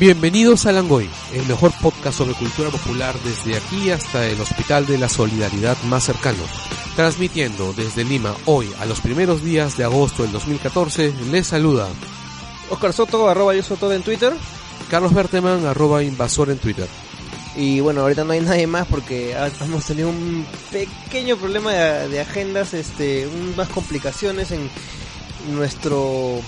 Bienvenidos a Langoy, el mejor podcast sobre cultura popular desde aquí hasta el Hospital de la Solidaridad más cercano. Transmitiendo desde Lima hoy a los primeros días de agosto del 2014, les saluda Oscar Soto, arroba yo Soto en Twitter. Carlos Berteman, arroba invasor en Twitter. Y bueno, ahorita no hay nadie más porque hemos tenido un pequeño problema de, de agendas, este, unas complicaciones en nuestro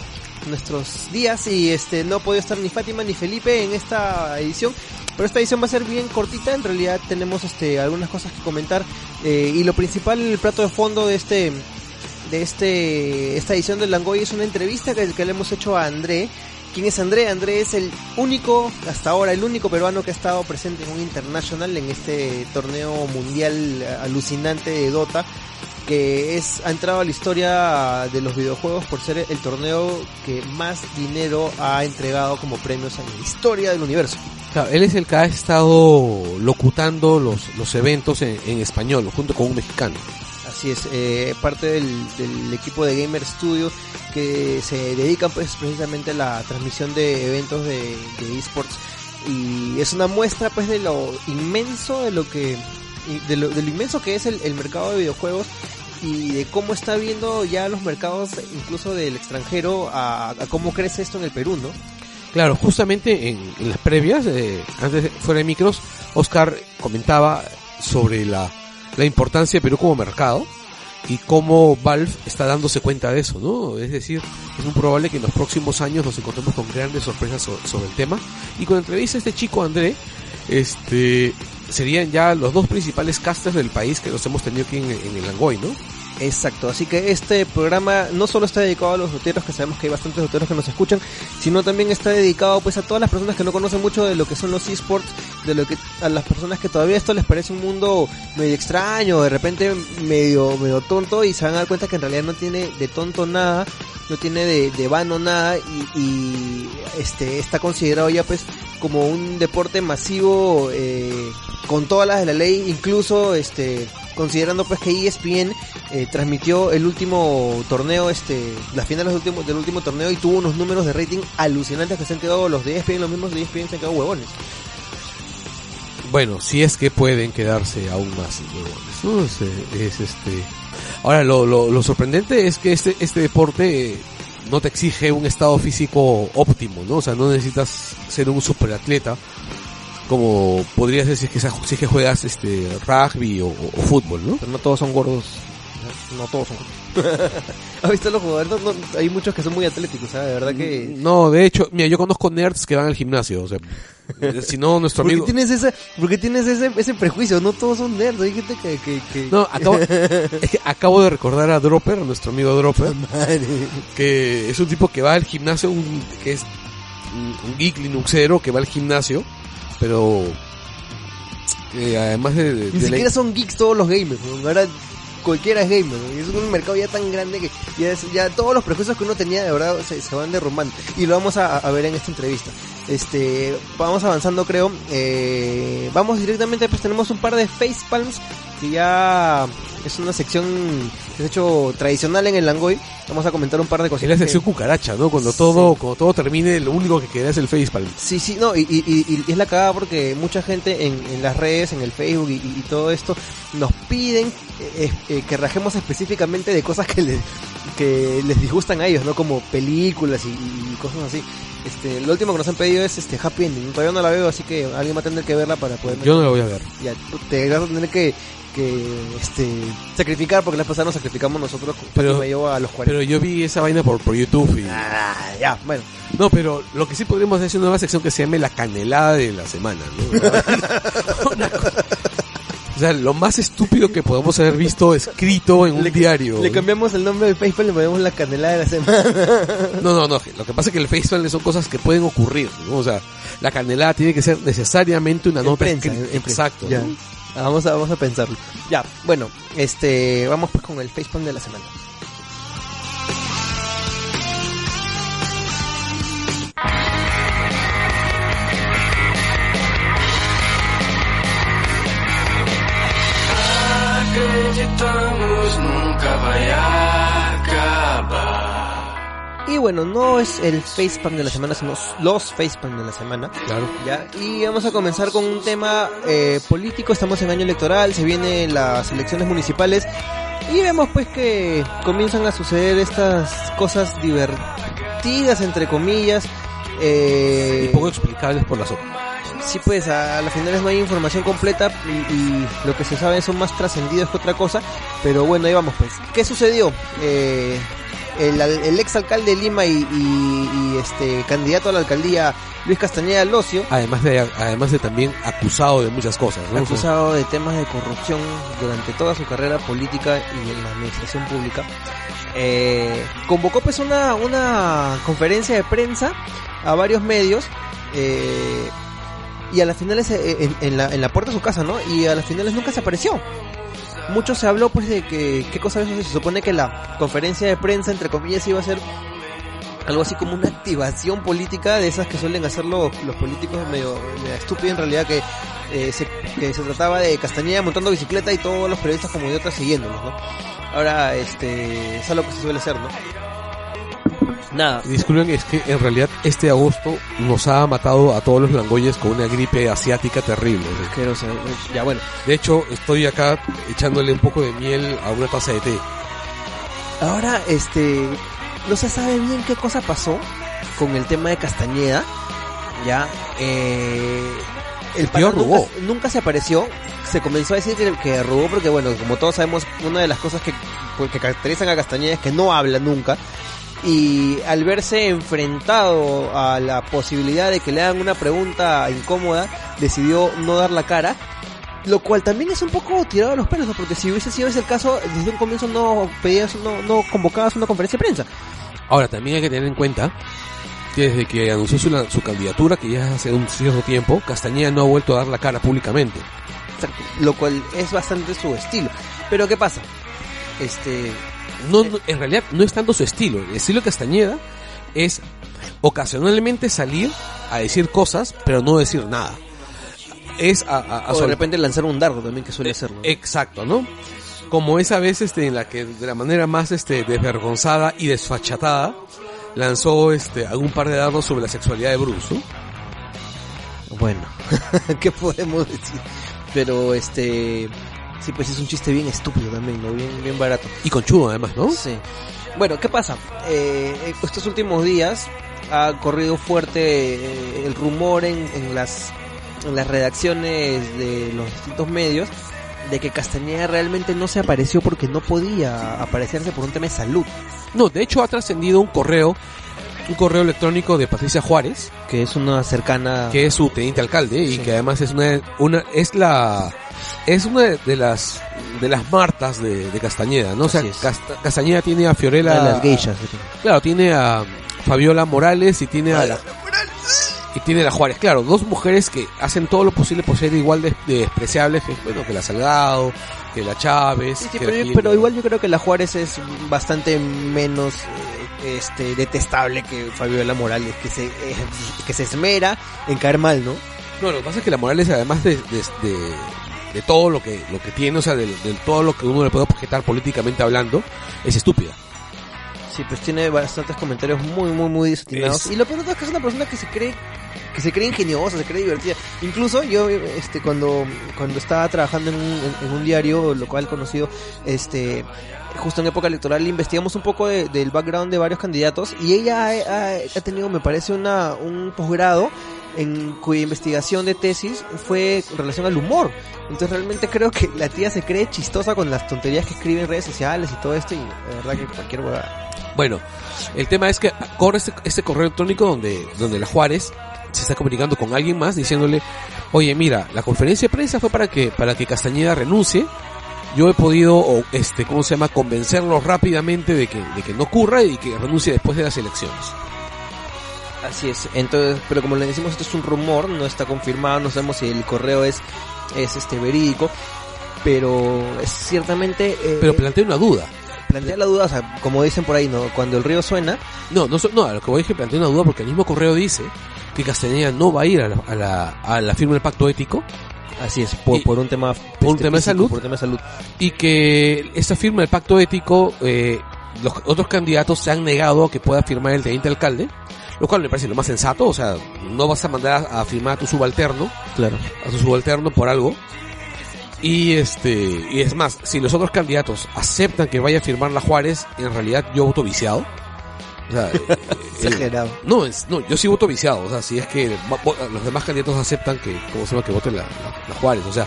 nuestros días y este no ha podido estar ni Fátima ni Felipe en esta edición pero esta edición va a ser bien cortita. En realidad tenemos este algunas cosas que comentar eh, y lo principal el plato de fondo de este de este esta edición del Langoy es una entrevista que, que le hemos hecho a André. ¿Quién es André? André es el único, hasta ahora, el único peruano que ha estado presente en un internacional en este torneo mundial alucinante de Dota que es ha entrado a la historia de los videojuegos por ser el torneo que más dinero ha entregado como premios en la historia del universo. Claro, él es el que ha estado locutando los, los eventos en, en español, junto con un mexicano. Así es, eh, parte del, del, equipo de Gamer Studio que se dedican pues precisamente a la transmisión de eventos de, de esports y es una muestra pues de lo inmenso de lo que de lo, de lo inmenso que es el, el mercado de videojuegos y de cómo está viendo ya los mercados incluso del extranjero a, a cómo crece esto en el Perú, ¿no? Claro, justamente en, en las previas, eh, antes fuera de micros, Oscar comentaba sobre la, la importancia de Perú como mercado y cómo Valve está dándose cuenta de eso, ¿no? Es decir, es muy probable que en los próximos años nos encontremos con grandes sorpresas sobre, sobre el tema. Y con la entrevista a este chico André, este serían ya los dos principales casters del país que los hemos tenido aquí en, el Langoy, ¿no? Exacto, así que este programa no solo está dedicado a los loteros, que sabemos que hay bastantes loteros que nos escuchan, sino también está dedicado pues a todas las personas que no conocen mucho de lo que son los esports, de lo que a las personas que todavía esto les parece un mundo medio extraño, de repente medio medio tonto y se van a dar cuenta que en realidad no tiene de tonto nada, no tiene de, de vano nada y, y, este está considerado ya pues como un deporte masivo eh, con todas las de la ley, incluso este considerando pues que ESPN eh, transmitió el último torneo, este, las finales del último, del último torneo y tuvo unos números de rating alucinantes que se han quedado los de ESPN, los mismos de ESPN se han quedado huevones. Bueno, si es que pueden quedarse aún más huevones, ¿no? Es, es, este. Ahora, lo, lo, lo, sorprendente es que este, este deporte no te exige un estado físico óptimo, ¿no? O sea, no necesitas ser un superatleta como podría ser si es que, si es que juegas este rugby o, o, fútbol, ¿no? Pero no todos son gordos. No todos son gordos. ¿Has visto los jugadores? No, no, hay muchos que son muy atléticos, ¿sabes? De verdad que... No, de hecho, mira, yo conozco nerds que van al gimnasio, o sea, si no, nuestro amigo... ¿Por qué tienes, esa, ¿por qué tienes ese, ese prejuicio? No todos son nerds, hay gente que... que, que... No, acabo, es que acabo de recordar a Dropper, a nuestro amigo Dropper, Madre. que es un tipo que va al gimnasio, un, que es un geek linuxero que va al gimnasio, pero eh, además de, de ni siquiera la... son geeks todos los gamers ahora cualquiera es gamer es un mercado ya tan grande que ya, es, ya todos los prejuicios que uno tenía de verdad se, se van derrumbando. Y lo vamos a, a, ver en esta entrevista. Este vamos avanzando creo. Eh, vamos directamente pues tenemos un par de facepalms que ya es una sección que es hecho tradicional en el Langoy. Vamos a comentar un par de cosas. Es la sección que... cucaracha, ¿no? Cuando todo, cuando todo termine, lo único que queda es el facepalm. Sí, sí, no, y, y, y, es la cagada porque mucha gente en, en las redes, en el Facebook y, y, todo esto, nos piden eh, eh, que rajemos específicamente de cosas que les, que les disgustan a ellos, ¿no? Como películas y, cosas así. Este, lo último que nos han pedido es este Happy Ending. Todavía no la veo, así que alguien va a tener que verla para poder. Yo no la voy a ver. Ya, te vas a tener que que este sacrificar porque la pasada nos sacrificamos nosotros pero me llevo a los 40 pero yo vi esa vaina por, por YouTube y ah, ya bueno no pero lo que sí podríamos hacer es una nueva sección que se llame la canelada de la semana ¿no? una, o sea, lo más estúpido que podemos haber visto escrito en un le, diario. Le cambiamos el nombre de Facebook y le ponemos la canelada de la semana. No, no, no. Lo que pasa es que el Facebook son cosas que pueden ocurrir, ¿no? O sea, la canelada tiene que ser necesariamente una en nota prensa, escrita. En Exacto. Ya. ¿no? Vamos a, vamos a pensarlo. Ya, bueno, este, vamos pues con el facepalm de la semana. Acreditamos nunca vai. Y bueno, no es el facepalm de la semana, sino los facepalm de la semana. Claro. ¿ya? Y vamos a comenzar con un tema eh, político. Estamos en año electoral, se vienen las elecciones municipales. Y vemos pues que comienzan a suceder estas cosas divertidas, entre comillas. Eh, Y poco explicables por las otras. Sí, pues a, las finales no hay información completa y, y lo que se sabe son más trascendidos que otra cosa. Pero bueno, ahí vamos pues. ¿Qué sucedió? Eh, el, el ex alcalde de Lima y, y- y, este candidato a la alcaldía Luis Castañeda Locio, Además de, además de también acusado de muchas cosas, ¿no? acusado de temas de corrupción durante toda su carrera política y en la administración pública, eh, convocó pues una, una conferencia de prensa a varios medios eh, y a las finales eh, en, en la, en la puerta de su casa, ¿no? Y a las finales nunca se apareció. Mucho se habló pues de que qué cosa es eso? se supone que la conferencia de prensa entre comillas iba a ser algo así como una activación política de esas que suelen hacer los, políticos medio, medio estúpidos en realidad que, eh, se, que se trataba de Castañeda montando bicicleta y todos los periodistas como idiotas siguiéndolos, ¿no? Ahora, este, es algo que se suele hacer, ¿no? Nada, Disculpen, es que en realidad este agosto nos ha matado a todos los langoyes con una gripe asiática terrible. asqueroso, eh, ya bueno. De hecho, estoy acá echándole un poco de miel a una taza de té. Ahora, este, no se sabe bien qué cosa pasó con el tema de Castañeda, ya, eh, el tío. Nunca, nunca se apareció, se comenzó a decir que, que robó porque bueno, como todos sabemos, una de las cosas que, pues, que caracterizan a Castañeda es que no habla nunca, y al verse enfrentado a la posibilidad de que le hagan una pregunta incómoda, decidió no dar la cara. Lo cual también es un poco tirado a los pelos, ¿no? porque si hubiese sido ese el caso, desde un comienzo no pedías, no, no convocabas una conferencia de prensa. Ahora, también hay que tener en cuenta que desde que anunció su, su candidatura, que ya hace un cierto tiempo, Castañeda no ha vuelto a dar la cara públicamente. Exacto. Lo cual es bastante su estilo. Pero ¿qué pasa? Este, No, no, en realidad no es tanto su estilo. El estilo de Castañeda es ocasionalmente salir a decir cosas, pero no decir nada. Es a, a- a o de repente lanzar un dardo también que suele hacerlo. Exacto, ¿no? Como esa vez este, en la que de la manera más este, desvergonzada y desfachatada lanzó este, algún par de dardos sobre la sexualidad de Bruce, ¿no? Bueno, ¿qué podemos decir? Pero este, sí, pues es un chiste bien estúpido también, ¿no? Bien, bien barato. Y conchudo además, ¿no? Sí. Bueno, ¿qué pasa? Eh, estos últimos días ha corrido fuerte eh, el rumor en, en las en las redacciones de los distintos medios de que Castañeda realmente no se apareció porque no podía aparecerse por un tema de salud, No, de hecho ha trascendido un correo, un correo electrónico de Patricia Juárez, que es una cercana que es su teniente alcalde y Sí. que además es una, una es la es una de las de las martas de, de Castañeda, ¿no? O sea. Casta- Castañeda tiene a Fiorella, de las geishas. claro, tiene a Fabiola Morales y tiene a la, y tiene a la Juárez, claro, dos mujeres que hacen todo lo posible por ser igual de, de despreciables que bueno que la Salgado, que la Chávez, Sí, sí, que pero, la yo- pero igual yo creo que la Juárez es bastante menos eh, este detestable que Fabiola Morales, que se eh, que se esmera en caer mal, ¿no? No, lo que pasa es que la Morales, además de, de, de, de todo lo que, lo que tiene, o sea, de, de todo lo que uno le puede objetar políticamente hablando, es estúpida. Sí, pues tiene bastantes comentarios muy, muy, muy desatinados. Es- Y lo peor es que es una persona que se cree, que se cree ingeniosa, se cree divertida. Incluso yo, este, cuando, cuando estaba trabajando en un, en, en un diario local conocido, este, justo en época electoral, investigamos un poco de- del background de varios candidatos y ella ha, tenido, me parece, una, un posgrado en cuya investigación de tesis fue en relación al humor. Entonces realmente creo que la tía se cree chistosa con las tonterías que escribe en redes sociales y todo esto y de verdad que cualquier. Bueno, el tema es que corre este, este correo electrónico donde, donde la Juárez se está comunicando con alguien más diciéndole, oye, mira, la conferencia de prensa fue para que, para que Castañeda renuncie. Yo he podido, este, ¿cómo se llama?, convencerlo rápidamente de que, de que no ocurra y que renuncie después de las elecciones. Así es, entonces, pero como le decimos, esto es un rumor, no está confirmado, no sabemos si el correo es, es este verídico, pero es ciertamente eh, Pero plantea una duda. plantea la duda, o sea, como dicen por ahí, ¿no? Cuando el río suena, No, no, no, a lo que voy es que plantea una duda porque el mismo correo dice que Castañeda no va a ir a la, a la, a la firma del pacto ético así es, por, Y- por un tema por un tema de salud. por un tema de salud. y que esa firma del pacto ético eh, los otros candidatos se han negado a que pueda firmar el teniente alcalde, lo cual me parece lo más sensato, o sea, no vas a mandar a, a firmar a tu subalterno, Claro. a tu subalterno por algo. Y este, y es más, si los otros candidatos aceptan que vaya a firmar la Juárez, en realidad yo voto viciado. O sea, eh, Exagerado. no, es, no, yo sí voto viciado. O sea, si es que los demás candidatos aceptan que, ¿cómo se llama? Que voten la, la- la Juárez. O sea,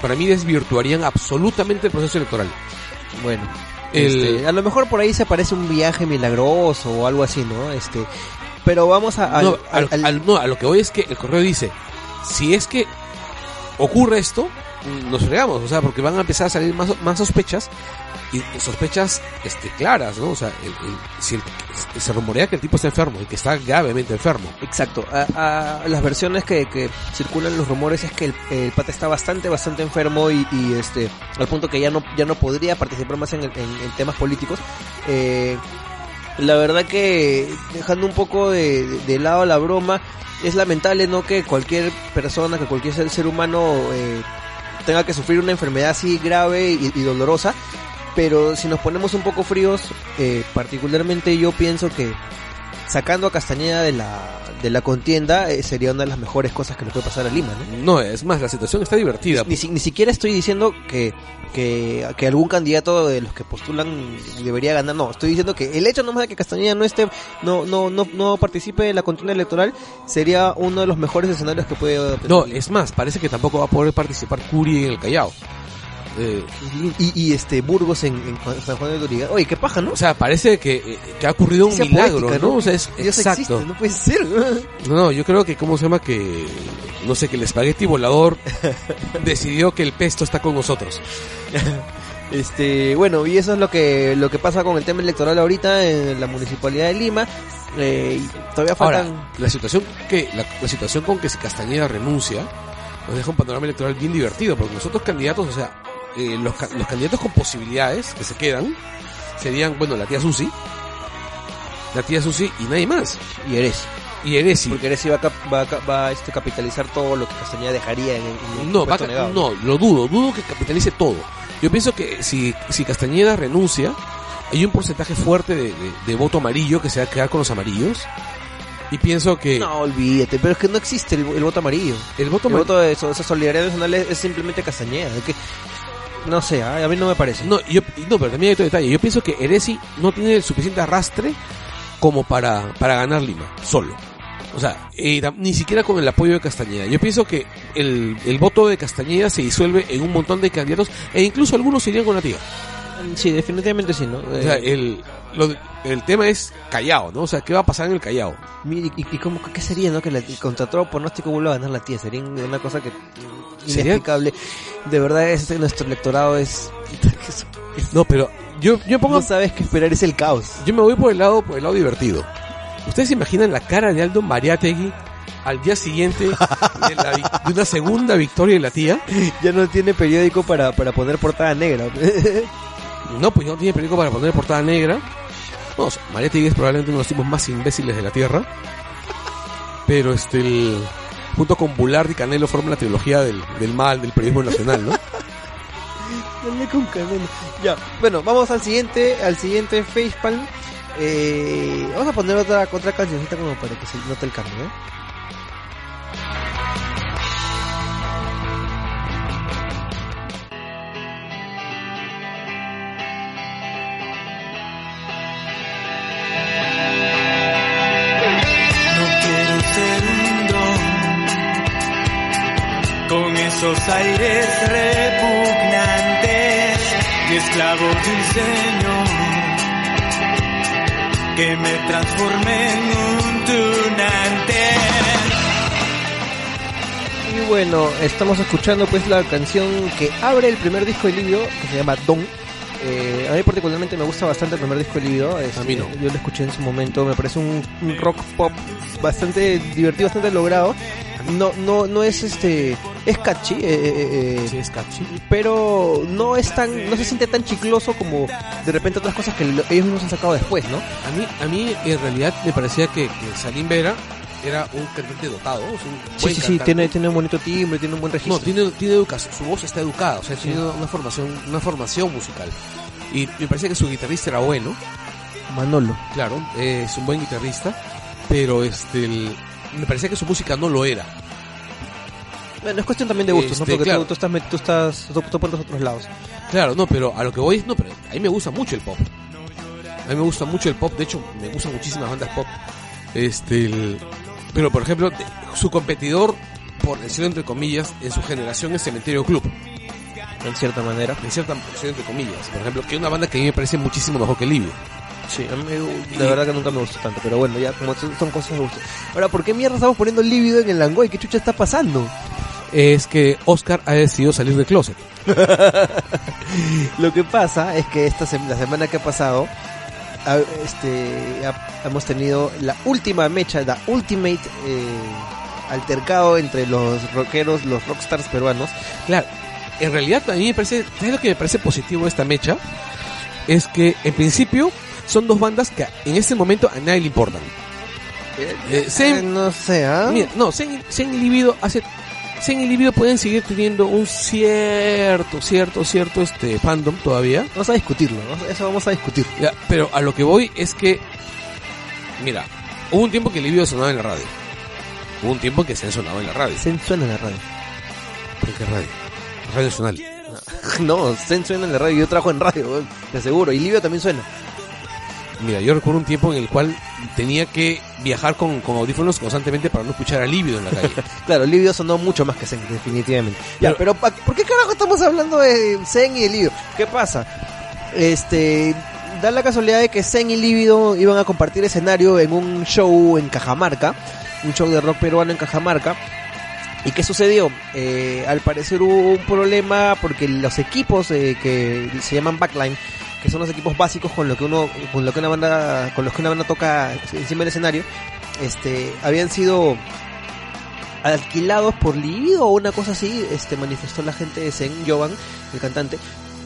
para mí desvirtuarían absolutamente el proceso electoral. Bueno. El- este, a lo mejor por ahí se parece un viaje milagroso o algo así, ¿no? Este, pero vamos a, al- no, a, al- lo- al- al- no, a lo que voy es que el correo dice, si es que ocurre esto, nos fregamos, o sea, porque van a empezar a salir más, más sospechas y sospechas este, claras, ¿no? O sea, si se rumorea que el tipo está enfermo y que está gravemente enfermo. Exacto. A, las versiones que, que circulan los rumores es que el, pata está bastante, bastante enfermo y, este, al punto que ya no, ya no podría participar más en, en- temas políticos. Eh, la verdad que dejando un poco de, de- lado la broma, es lamentable, ¿no? Que cualquier persona, que cualquier ser, humano eh, tenga que sufrir una enfermedad así grave y dolorosa. Pero si nos ponemos un poco fríos, eh, particularmente yo pienso que sacando a Castañeda de la, de la contienda eh, sería una de las mejores cosas que le puede pasar a Lima, ¿no? No, es más, la situación está divertida. Ni, si- ni siquiera estoy diciendo que, que, que algún candidato de los que postulan debería ganar, no, estoy diciendo que el hecho nomás de que Castañeda no esté, no, no, no, no participe en la contienda electoral sería uno de los mejores escenarios que puede No, es más, parece que tampoco va a poder participar Curi en el Callao. Eh, y, y este Burgos en, San Juan de Luriga. Oye, qué paja, ¿no? o sea, parece que, eh, que ha ocurrido un milagro, poética, ¿no? O sea, es Dios exacto. existe, no puede ser. No, no, yo creo que, ¿cómo se llama? Que, no sé, que el espagueti volador decidió que el pesto está con nosotros. Este, bueno, y eso es lo que lo que pasa con el tema electoral ahorita en la municipalidad de Lima. Eh, todavía Ahora, faltan la situación que, la, la situación con que si Castañeda renuncia, nos deja un panorama electoral bien divertido, porque los otros candidatos, o sea, eh, los, los candidatos con posibilidades que se quedan, serían, bueno, la tía Susi, la tía Susi y nadie más. y Eres, Y Eresi. porque Eres va a, cap- va a, cap- va a, este, capitalizar todo lo que Castañeda dejaría en, en el No, va a negado. no, lo dudo, dudo que capitalice todo. Yo pienso que si, si Castañeda renuncia, hay un porcentaje fuerte de, de- de voto amarillo que se va a quedar con los amarillos. Y pienso que No, olvídate, pero es que no existe el, el voto amarillo. el voto El amarillo... voto de eso, esa solidaridad nacional es, es simplemente Castañeda. es que, no sé, ah, a mí no me parece. No, yo, no, pero también hay otro detalle. Yo pienso que Eresi no tiene el suficiente arrastre como para, para ganar Lima, solo. O sea, eh, ni siquiera con el apoyo de Castañeda. Yo pienso que el, el voto de Castañeda se disuelve en un montón de candidatos e incluso algunos irían con la tía. Sí, definitivamente sí, ¿no? O sea, Eh, el, lo el tema es Callao, ¿no? O sea, ¿qué va a pasar en el Callao? Mira, ¿Y, y cómo, qué sería, no? Que la, contra todo pronóstico vuelva a ganar la tía. Sería una cosa que Sería- inexplicable. De verdad, este, nuestro electorado es... No, pero yo, yo pongo, No sabes qué esperar, es el caos. yo me voy por el lado, por el lado divertido. ¿Ustedes se imaginan la cara de Aldo Mariategui al día siguiente de, la de una segunda victoria de la tía? Ya no tiene periódico para, para poner portada negra. No, pues no tiene periódico para poner portada negra. No, o sea, es probablemente uno de los tipos más imbéciles de la Tierra. Pero este, junto con Bullard y Canelo forman la trilogía del, del mal del periodismo nacional, ¿no? Dale con canela. Ya, bueno, vamos al siguiente, al siguiente facepalm. Eh, vamos a poner otra, otra cancioncita como para que se note el cambio, ¿eh? Esos aires repugnantes y esclavo de un señor que me transforme en un tunante. Y bueno, estamos escuchando pues la canción que abre el primer disco de Livio, que se llama Don. Eh, a mí particularmente me gusta bastante el primer disco de Livio. este, A mí no. Yo lo escuché en su momento, me parece un, un rock pop bastante divertido, bastante logrado. No, no, no es este, es catchy, eh, eh, eh, Sí, es catchy. pero no es tan, no se siente tan chicloso como de repente otras cosas que lo- ellos mismos han sacado después, ¿no? A mí, a mí en realidad me parecía que, que Salim Vera era un cantante dotado. es un Sí, buen sí, sí, tiene, tiene un bonito timbre, tiene un buen registro. No, tiene, tiene educación, su voz está educada, o sea, tiene una formación, una formación musical. Y me parece que su guitarrista era bueno, Manolo. claro, eh, es un buen guitarrista, pero este el- me parecía que su música no lo era. Bueno, es cuestión también de gustos, ¿no? Este, Porque claro. tú, tú estás, tú estás, tú, tú por los otros lados. Claro, no, pero a lo que voy es, no, pero a mí me gusta mucho el pop. A mí me gusta mucho el pop, de hecho, me gustan muchísimas bandas pop. Este, el- pero por ejemplo, su competidor, por decirlo entre comillas, en su generación es Cementerio Club. En cierta manera. En cierta porción entre comillas. Por ejemplo, que es una banda que a mí me parece muchísimo mejor que Livio. Sí, a mí me- de verdad que nunca me gustó tanto, pero bueno, ya como son, son cosas de gusto. Ahora, ¿por qué mierda estamos poniendo lívido en el Langoy? ¿Qué chucha está pasando? Es que Oscar ha decidido salir del closet. Lo que pasa es que esta sem- la semana que ha pasado este, hemos tenido la última mecha, la ultimate eh, altercado entre los rockeros, los rockstars peruanos. Claro, en realidad a mí me parece, ¿sabes lo que me parece positivo de esta mecha? Es que en principio son dos bandas que en este momento a nadie le importan. Eh, Zen- Eh, no sé, ¿ah? Mira, no, Zen, Zen y Libido hace Zen y Libido pueden seguir teniendo un cierto, cierto, cierto este fandom todavía. Vamos a discutirlo, ¿no? eso vamos a discutir. Ya, pero a lo que voy es que mira, hubo un tiempo que Libido sonaba en la radio. Hubo un tiempo que Zen sonaba en la radio. Zen suena en la radio. ¿En qué radio? Radio Nacional. No, Zen suena en la radio, yo trabajo en radio, weón, de seguro. Y Livio también suena. Mira, yo recuerdo un tiempo en el cual tenía que viajar con, con audífonos constantemente para no escuchar a Líbido en la calle. Claro, Livio sonó mucho más que Zen, definitivamente. Ya, Pero- ¿por qué carajo estamos hablando de Zen y de Livio? ¿Qué pasa? Este, da la casualidad de que Zen y Lívido iban a compartir escenario en un show en Cajamarca, un show de rock peruano en Cajamarca. ¿Y qué sucedió? Eh, al parecer hubo un problema porque los equipos eh, que se llaman backline, que son los equipos básicos con lo que uno, con lo que una banda, con los que una banda toca encima del escenario, este, habían sido alquilados por Libido o una cosa así, este manifestó la gente de Zen, Jovan, el cantante,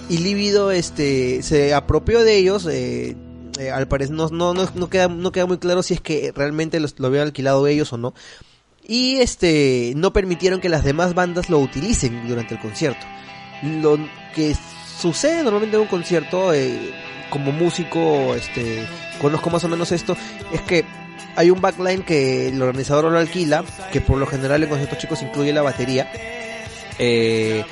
y Libido este se apropió de ellos, eh, eh, al parecer no, no, no, queda, no queda muy claro si es que realmente los, lo habían alquilado ellos o no. Y este no permitieron que las demás bandas lo utilicen durante el concierto. Lo que sucede normalmente en un concierto, eh, como músico, este, conozco más o menos esto, es que hay un backline que el organizador lo alquila, que por lo general en conciertos chicos incluye la batería, eh,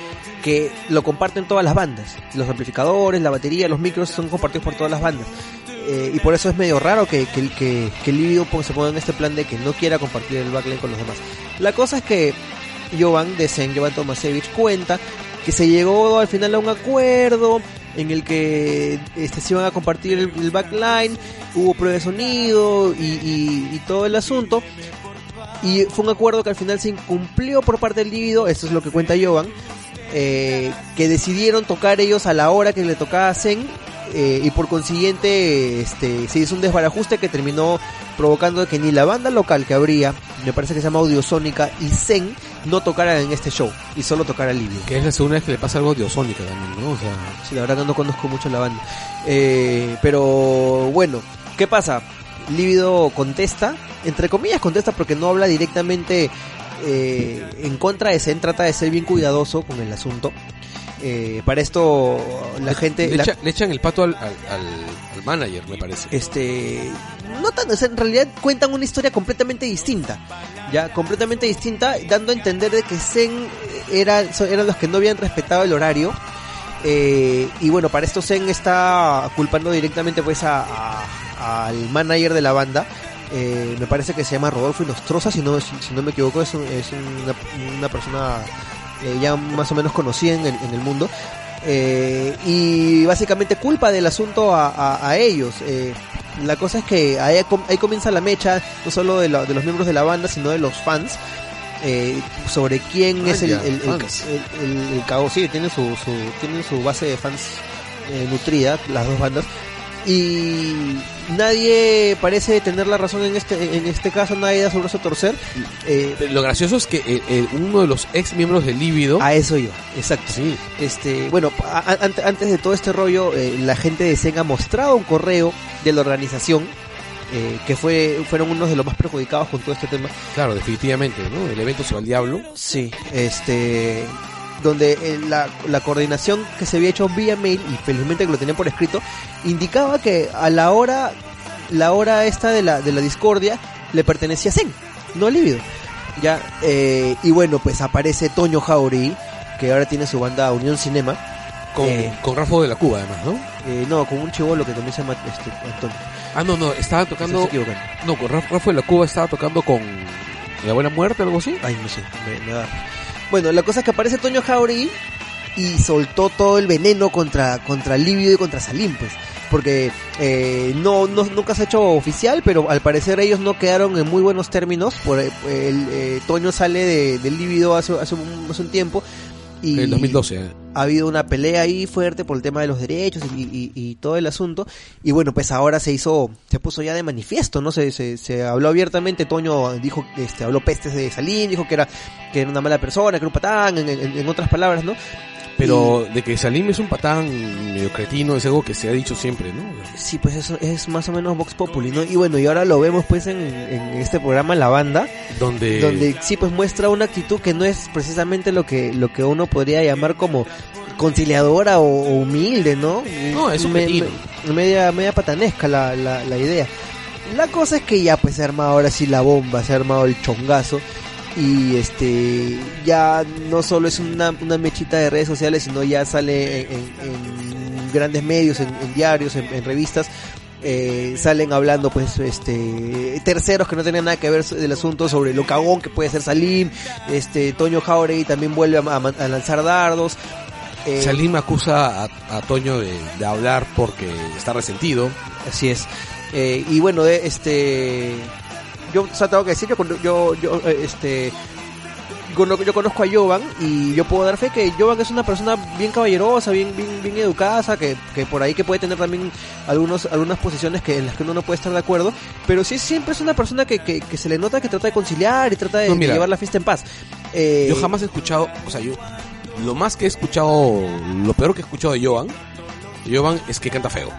que lo comparten todas las bandas. Los amplificadores, la batería, los micros son compartidos por todas las bandas. Eh, y por eso es medio raro que, que, que, Libido se ponga en este plan de que no quiera compartir el backline con los demás. La cosa es que Jovan de Zen, Jovan Tomasevich, cuenta que se llegó al final a un acuerdo en el que este, se iban a compartir el, el backline, hubo prueba de sonido y, y- todo el asunto. Y fue un acuerdo que al final se incumplió por parte del Libido, eso es lo que cuenta Jovan, eh, que decidieron tocar ellos a la hora que le tocaba a Zen eh, y por consiguiente este, se hizo un desbarajuste que terminó provocando que ni la banda local que habría, me parece que se llama Audiosónica, y Zen no tocaran en este show y solo tocara Livio. que es la segunda vez que le pasa algo de Osónica también, ¿no? O sea, Sí, la verdad que no conozco mucho la banda. Eh, pero bueno, ¿qué pasa? Lívido contesta, entre comillas contesta porque no habla directamente eh, en contra de Zen, trata de ser bien cuidadoso con el asunto. Eh, para esto la gente... le, la- echa- le echan el pato al, al, al- manager, me parece. este no tan o sea, en realidad cuentan una historia completamente distinta ya completamente distinta dando a entender de que Zen era eran los que no habían respetado el horario eh, y bueno para esto Zen está culpando directamente pues a, a- al manager de la banda eh, me parece que se llama Rodolfo Inostroza si no si, si no me equivoco es, un- es una, una persona eh, ya más o menos conocida en el, en el mundo eh, y básicamente culpa del asunto a, a- a ellos. Eh, la cosa es que ahí, ahí comienza la mecha, no solo de, la- de los miembros de la banda, sino de los fans, eh, sobre quién Ah, es el, el, el, fans. el- el- el cago. Sí, tienen su, su, tienen su base de fans eh, nutrida, las dos bandas. Y nadie parece tener la razón en este en este caso, nadie da su brazo a torcer. Eh, Lo gracioso es que eh, eh, uno de los ex miembros de Líbido... a eso yo, exacto. Sí, Este, bueno, a- a- ante- antes de todo este rollo, eh, la gente de Zen ha mostrado un correo de la organización eh, que fue fueron unos de los más perjudicados con todo este tema. claro, definitivamente, ¿no? El evento se va al diablo. Sí, este donde eh, la, la coordinación que se había hecho vía mail, y felizmente que lo tenían por escrito, indicaba que a la hora, la hora esta de la, de la discordia le pertenecía a Zen, no a Líbido. Ya, eh, y bueno, pues aparece Toño Jauregui, que ahora tiene su banda Unión Cinema. Con, Eh. con Rafa de la Cuba, además, ¿no? Eh, no, con un chivolo que también se llama este, Antonio. Ah, no, no, estaba tocando. No, con Rafa, Rafa de la Cuba estaba tocando con La Buena Muerte, algo así. Ay, no sé, me, me da- Bueno, la cosa es que aparece Toño Jauregui y soltó todo el veneno contra, contra Líbido y contra Salim, pues. Porque eh, no, no, nunca se ha hecho oficial, pero al parecer ellos no quedaron en muy buenos términos. Por, eh, el, eh, Toño sale de, del Líbido hace, hace, un, hace un tiempo. Y En el 2012. eh. Ha habido una pelea ahí fuerte por el tema de los derechos y, todo el asunto. Y bueno, pues ahora se hizo, se puso ya de manifiesto, ¿no? Se, se, se habló abiertamente, Toño dijo, este, habló pestes de Salim, dijo que era, que era una mala persona, que era un patán, en, en- en otras palabras, ¿no? Pero de que Salim es un patán medio cretino es algo que se ha dicho siempre, ¿no? Sí, pues eso es más o menos Vox Populi, ¿no? Y bueno, y ahora lo vemos pues en, en este programa La Banda, Donde. donde sí pues muestra una actitud que no es precisamente lo que, lo que uno podría llamar como conciliadora o, o humilde, ¿no? No, es un me- media, media patanesca la, la, la idea. La cosa es que ya pues se ha armado ahora sí la bomba, se ha armado el chongazo y este ya no solo es una, una mechita de redes sociales, sino ya sale en, en- en grandes medios, en, en diarios, en, revistas. eh, salen hablando pues este terceros que no tenían nada que ver del asunto sobre lo cagón que puede ser Salim este Toño Jauregui también vuelve a, lanzar dardos eh, Salim acusa a, a Toño de, de hablar porque está resentido. Así es. Eh, y bueno, este. Yo o sea, tengo que decir, yo, yo, yo, eh, este. Yo conozco a Jovan y yo puedo dar fe que Jovan es una persona bien caballerosa, bien bien, bien educada, que, que por ahí que puede tener también algunos algunas posiciones que en las que uno no puede estar de acuerdo, pero sí siempre es una persona que, que, que se le nota que trata de conciliar y trata de, No, de mira. llevar la fiesta en paz. Eh, Yo jamás he escuchado, o sea, yo lo más que he escuchado, lo peor que he escuchado de Jovan, Jovan es que canta feo.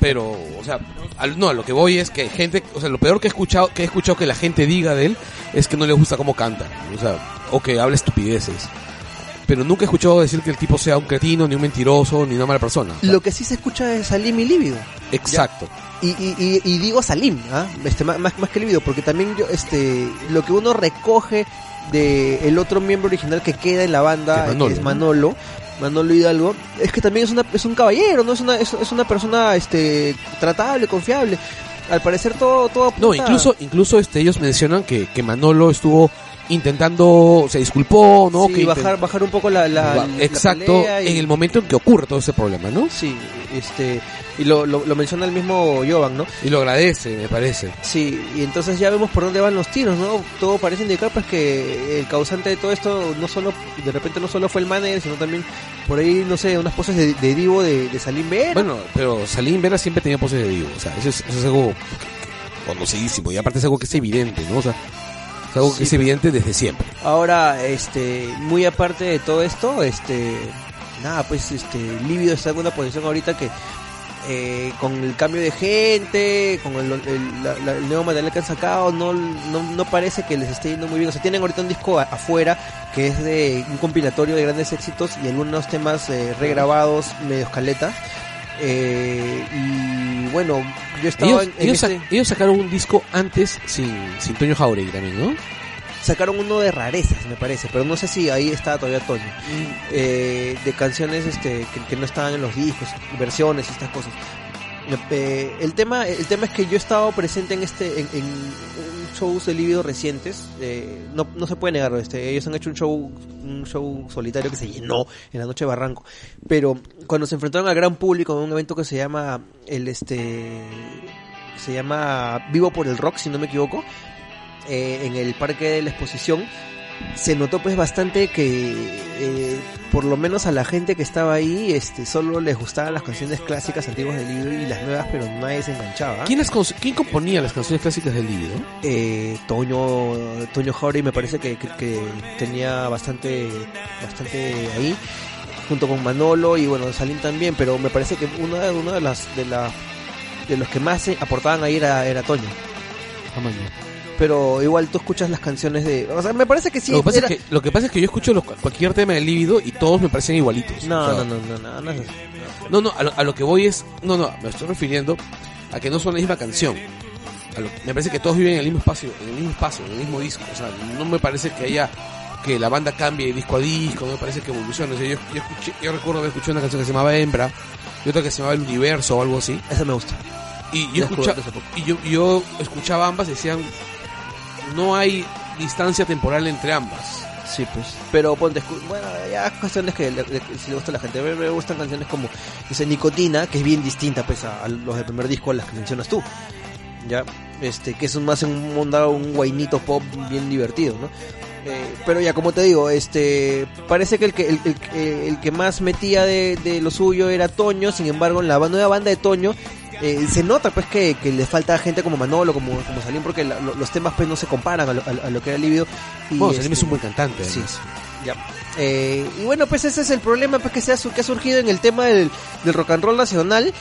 Pero, o sea, al- no, a lo que voy es que gente, o sea, lo peor que he escuchado, que he escuchado que la gente diga de él es que no le gusta cómo canta, o sea, o que habla estupideces. Pero nunca he escuchado decir que el tipo sea un cretino, ni un mentiroso, ni una mala persona. O sea, Lo que sí se escucha es Salim y Líbido. exacto. Y, y, y, digo Salim, ¿ah? este, más, más, que Líbido, porque también yo, este, lo que uno recoge de el otro miembro original que queda en la banda, Que es Manolo, que es ¿no? Manolo, Manolo Hidalgo, es que también es una, es un caballero, ¿no? Es una, es, es una persona, este, tratable, confiable. Al parecer todo, todo No, incluso, incluso este, ellos mencionan que, que Manolo estuvo intentando, se disculpó, ¿no? sí, que bajar, intent- bajar un poco la, la, Va- la exacto, y- en el momento en que ocurre todo ese problema, ¿no? Sí, este, y lo, lo, lo menciona el mismo Jovan, ¿no? Y lo agradece, me parece. Sí, y entonces ya vemos por dónde van los tiros, ¿no? Todo parece indicar pues que el causante de todo esto no solo, de repente no solo fue el manager, sino también por ahí, no sé, unas poses de, de Divo de, de Salim Vera. Bueno, pero Salim Vera siempre tenía poses de Divo, o sea, eso es, eso es algo conocidísimo, y aparte es algo que es evidente, ¿no? O sea, es algo Sí. que es evidente desde siempre. Ahora, este, muy aparte de todo esto, este, nada, pues, este, Lívido está en una posición ahorita que, eh, con el cambio de gente, con el, el- la- la- el nuevo material que han sacado, no, no, no parece que les esté yendo muy bien. O sea, tienen ahorita un disco a- afuera que es de un compilatorio de grandes éxitos y algunos temas eh, regrabados, medio escaleta. Eh, y bueno, yo estaba Ellos, en, ellos, este- ellos sacaron un disco antes sin, sin Toño Jauregui también, ¿no? sacaron uno de rarezas, me parece, pero no sé si ahí estaba todavía Toño. Eh, de canciones este, que, que no estaban en los discos, versiones y estas cosas. Eh, el tema el tema es que yo he estado presente en este en- en shows de Líbido recientes eh, no, se puede negar este ellos han hecho un show un show solitario que se llenó en la noche de Barranco. Pero cuando se enfrentaron al gran público en un evento que se llama el este se llama Vivo por el Rock si no me equivoco eh, en el parque de la exposición se notó pues bastante que eh, por lo menos a la gente que estaba ahí este solo les gustaban las canciones clásicas antiguas del libro y las nuevas pero nadie se enganchaba. ¿Quién, las ¿Quién componía las canciones clásicas del Líbido? eh, Toño Toño Jauregui me parece que, que, que tenía bastante bastante ahí junto con Manolo y bueno Salim también pero me parece que una de una de las de la de los que más se aportaban ahí era, era Toño pero igual tú escuchas las canciones de... O sea, me parece que sí. lo, que pasa era- es que, lo que pasa es que yo escucho los- cualquier tema de Líbido y todos me parecen igualitos. No, O sea, no, no, no, no, no. No, no, a lo, a lo que voy es. No, no, me estoy refiriendo a que no son la misma canción. A lo- me parece que todos viven en el mismo espacio, en el mismo espacio, en el mismo disco. O sea, no me parece que haya. que la banda cambie de disco a disco, no me parece que. O sea, yo, yo, escuché, yo recuerdo haber escuchado una canción que se llamaba Hembra y otra que se llamaba El Universo o algo así. Eso me gusta. Yo, escucha, y yo, yo escuchaba ambas y decían. No hay distancia temporal entre ambas. Sí, pues. Pero ponte, bueno, ya cuestiones que si le gusta a la gente. A me gustan canciones como, Nicotina, que es bien distinta, pues, a, los del primer disco, a las que mencionas tú. Ya, este, que es más un un guainito pop bien divertido, ¿no? Eh, pero ya, como te digo, este, parece que el que, el, el el que más metía de, de lo suyo era Toño, sin embargo, en la nueva banda de Toño, eh, se nota pues que, que le falta gente como Manolo, como, como Salim, porque la- los temas pues no se comparan a lo, a- a lo que era Libido. Y, Bueno, Salim es este, un buen cantante. Sí, ya. Eh, y bueno, pues ese es el problema pues que, se ha, que ha surgido en el tema del, del rock and roll nacional.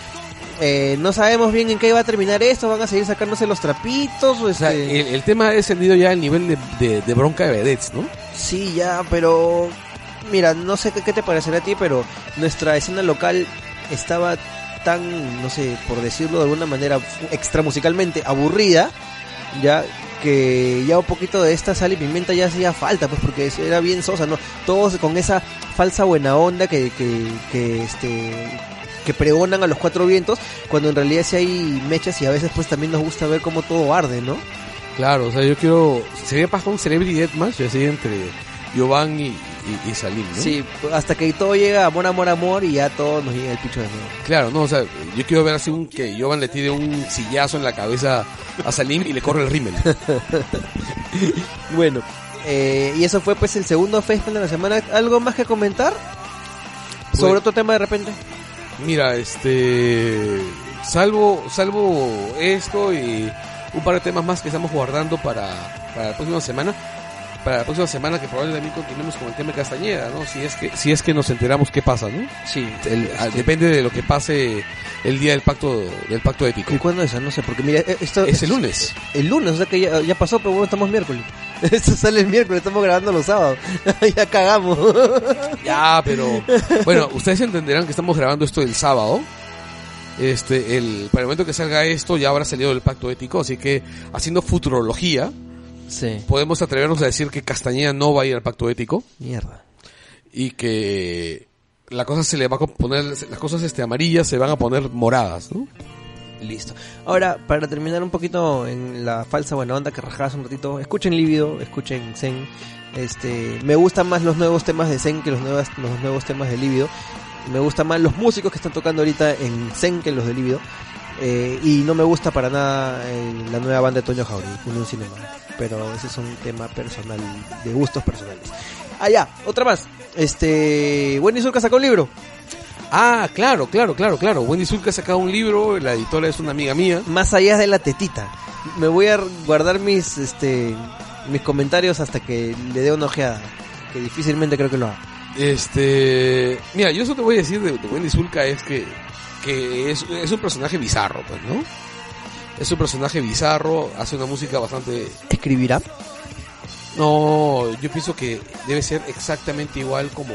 Eh, no sabemos bien en qué va a terminar esto, van a seguir sacándose los trapitos. O O sea, este... el, el tema ha descendido ya al nivel de, de- de bronca de vedettes, ¿no? Sí, ya, pero mira, no sé qué, qué te parecerá a ti, pero nuestra escena local estaba tan, no sé, por decirlo de alguna manera, extra musicalmente aburrida, ya que ya un poquito de esta sal y pimienta ya hacía falta, pues porque era bien sosa, ¿no? Todos con esa falsa buena onda que, que, que este que pregonan a los cuatro vientos, cuando en realidad sí hay mechas y a veces pues también nos gusta ver cómo todo arde, ¿no? Claro, o sea, yo quiero. Sería pasar un Celebrity Deathmatch así entre Giovanni y, y, y Salim, ¿no? Sí, hasta que todo llega amor, amor, amor y ya todo nos llega el picho de nuevo. Claro, no, o sea, yo quiero ver así un que Giovanni le tire un sillazo en la cabeza a Salim y le corre el rímel. Bueno, eh, y eso fue pues el segundo Facebook de la semana. ¿Algo más que comentar? Sobre Bueno. otro tema de repente. Mira, este. Salvo, salvo esto y un par de temas más que estamos guardando para, para la próxima semana. Para la próxima semana que probablemente también continuemos con el tema de Castañeda, ¿no? Si es que, si es que nos enteramos qué pasa, ¿no? Sí. El- ah, depende de lo que pase el día del pacto, del pacto ético. ¿Y cuándo es? No sé, porque mira, eh, esto Es el lunes. El lunes, o sea que ya, ya pasó, pero bueno, estamos miércoles. Esto sale el miércoles, estamos grabando los sábados. ya cagamos. Ya, pero bueno, ustedes entenderán que estamos grabando esto el sábado. Este, el, para el momento que salga esto ya habrá salido el pacto ético, así que haciendo futurología, sí. podemos atrevernos a decir que Castañeda no va a ir al pacto ético Mierda. y que la cosa se le va a poner, las cosas este amarillas se van a poner moradas, ¿no? Listo. Ahora, para terminar un poquito en la falsa buena onda que rajabas un ratito, escuchen Lívido, escuchen Zen. Este, me gustan más los nuevos temas de Zen que los nuevos, los nuevos temas de Lívido. Me gustan más los músicos que están tocando ahorita en Zen que los de Lívido. Eh, y no me gusta para nada eh, la nueva banda de Toño Jauregui, un cinema. Pero ese es un tema personal, de gustos personales. Ah, ya, otra más. Este, Wendy Zulka sacó un libro. Ah, claro, claro, claro, claro. Wendy Zulka ha sacado un libro, la editora es una amiga mía. más allá de la tetita. Me voy a guardar mis este mis comentarios hasta que le dé una ojeada, que difícilmente creo que lo haga. Este, mira, yo eso te voy a decir de, de Wendy Zulka es que, que es, es un personaje bizarro, pues, ¿no? Es un personaje bizarro, hace una música bastante... ¿Escribirá? No, yo pienso que debe ser exactamente igual como...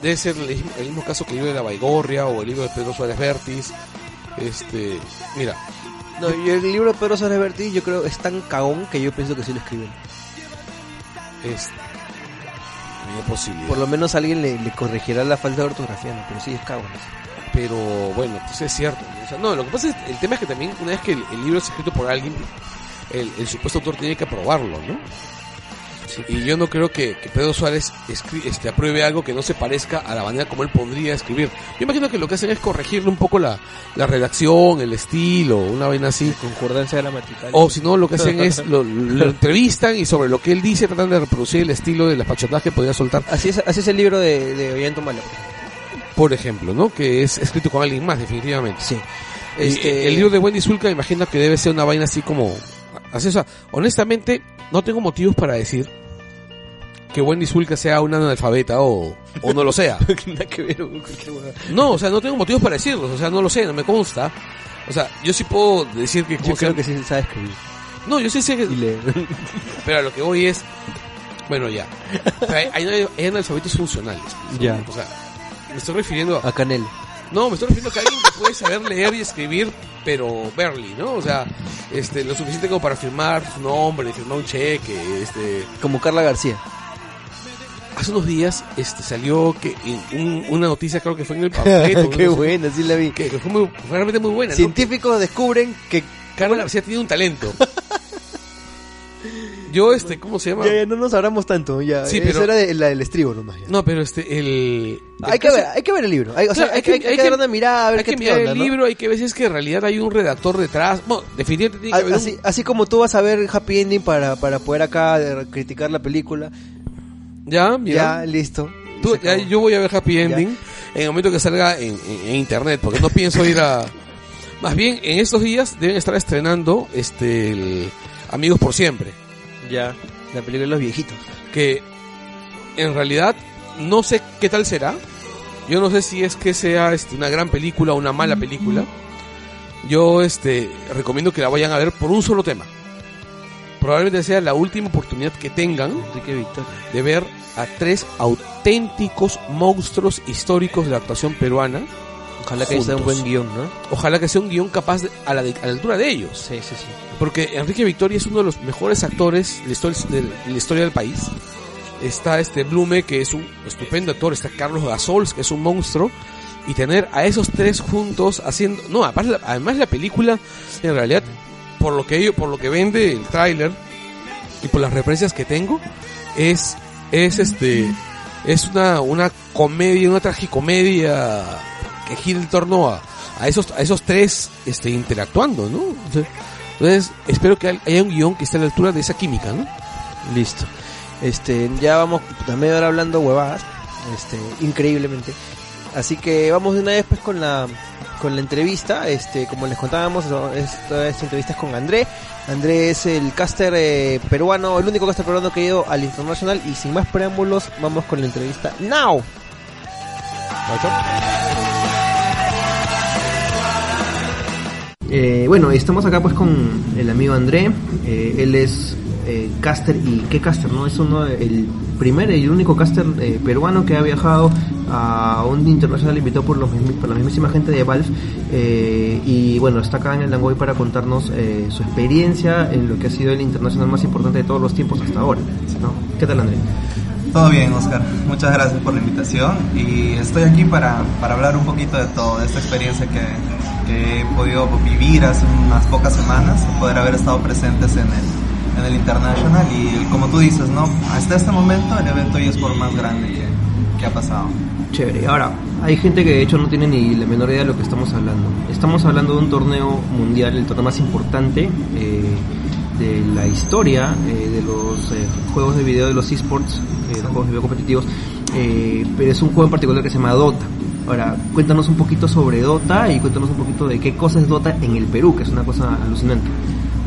Debe ser el, mismo- el mismo caso que el libro de la Baigorria o el libro de Pedro Suárez Vértiz. Este, mira, No, y el libro de Pedro Suárez Bertí yo creo es tan cagón que yo pienso que sí lo escriben. es... No hay posibilidad. Por lo menos alguien le, le corregirá la falta de ortografía, ¿no? pero sí es cagón. eso. Pero bueno, pues es cierto. ¿no? O sea, no, lo que pasa es, el tema es que también una vez que el, el libro es escrito por alguien, el, el supuesto autor tiene que aprobarlo, ¿no? Y yo no creo que, que Pedro Suárez escri- este, apruebe algo que no se parezca a la manera como él podría escribir. Yo imagino que lo que hacen es corregirle un poco la, la redacción, el estilo, una vaina así. Concordancia gramatical. O si no, lo que hacen es lo, lo entrevistan y sobre lo que él dice tratan de reproducir el estilo de las pachotadas que podría soltar, Así es, así es el libro de, de Ollanta Humala. Por ejemplo, ¿no? Que es escrito con alguien más, definitivamente. Sí. Este, Este- el libro de Wendy Zulka imagino que debe ser una vaina así como... Así, o sea, honestamente, no tengo motivos para decir que Wendy Zulka sea una analfabeta o, o no lo sea. No, o sea, no tengo motivos para decirlo, o sea, no lo sé, no me consta. O sea, yo sí puedo decir que... Yo creo que sí sabe escribir. No, yo sí sé que... Pero a lo que voy es... Bueno, ya. O sea, hay, hay, hay analfabetos funcionales. Ya. O sea, me estoy refiriendo a... a Canel. No, me estoy refiriendo a que alguien que puede saber leer y escribir, pero barely, ¿no? O sea, este, lo suficiente como para firmar su nombre, firmar un cheque, este... Como Carla García. Hace unos días este, salió que un- una noticia, creo que fue en el panfleto. Qué no buena, sí la vi. Que, fue, muy, fue realmente muy buena, ¿no? Científicos descubren que... Carmen García tiene un talento. Yo, este, ¿cómo se llama? Ya, ya, no nos hablamos tanto, ya. Sí, Eso pero- era de- la del estribo nomás. ya. No, pero este, el... hay, el que caso- ver, hay que ver el libro. Hay, o sea, Claro, hay, que, hay que dar una mirada a ver hay qué que mirar onda, el ¿no? libro, hay que ver si es que en realidad hay un redactor detrás. Bueno, definitivamente tiene que haber un- Así, así como tú vas a ver Happy Ending para, para poder acá eh, criticar la película. Ya, mira. Ya, listo. Tú- Se ya, acabó. yo voy a ver Happy. Ending en el momento que salga en, en- en internet, porque no pienso ir a... Más bien, en estos días deben estar estrenando este el Amigos por Siempre, Ya. La película de los viejitos. que en realidad no sé qué tal será. Yo no sé si es que sea este, una gran película o una mala película. Yo este recomiendo que la vayan a ver por un solo tema. Probablemente sea la última oportunidad que tengan de ver a tres auténticos monstruos históricos de la actuación peruana. Ojalá que sea un buen guion, ¿no? Ojalá que sea un guion capaz de- a, la de- a la altura de ellos. Sí, sí, sí. Porque Enrique Victoria es uno de los mejores actores de la historia, de la historia del país. Está este Blume, que es un estupendo actor. Está Carlos Gasols, que es un monstruo. Y tener a esos tres juntos haciendo... No, aparte, la- además la película, en realidad, por lo que por lo que vende el tráiler y por las referencias que tengo, es, es este, es una, una comedia, una tragicomedia que gira en torno a, a esos, a esos tres, este, interactuando, ¿no? Entonces, espero que haya un guion que esté a la altura de esa química, ¿no? Listo. Este, ya vamos a media hora hablando huevadas. Este, increíblemente. Así que vamos de una vez pues con la con la entrevista, este, como les contábamos, esta, esta entrevista es con André. André es el caster eh, peruano, el único caster peruano que ha ido al internacional y sin más preámbulos, vamos con la entrevista now. Eh, bueno, estamos acá pues con el amigo André. Eh, él es eh, caster y qué caster, ¿no? Es uno el primer y el único caster eh, peruano que ha viajado a un internacional invitado por, los, por la mismísima gente de Valve. Eh, y bueno, está acá en el Langoy para contarnos su experiencia en lo que ha sido el internacional más importante de todos los tiempos hasta ahora. ¿Qué tal, André? Todo bien, Oscar. Muchas gracias por la invitación y estoy aquí para, para hablar un poquito de todo, de esta experiencia que, que he podido vivir hace unas pocas semanas, poder haber estado presentes en el, en el International y como tú dices, ¿no? Hasta este momento el evento ya es por más grande que, que ha pasado. Chévere. Ahora, hay gente que de hecho no tiene ni la menor idea de lo que estamos hablando. Estamos hablando de un torneo mundial, el torneo más importante eh, de la historia eh, de los eh, juegos de video de los esports, eh, los juegos de video competitivos, eh, pero es un juego en particular que se llama Dota. Ahora, cuéntanos un poquito sobre Dota y cuéntanos un poquito de qué cosa es Dota en el Perú, que es una cosa alucinante.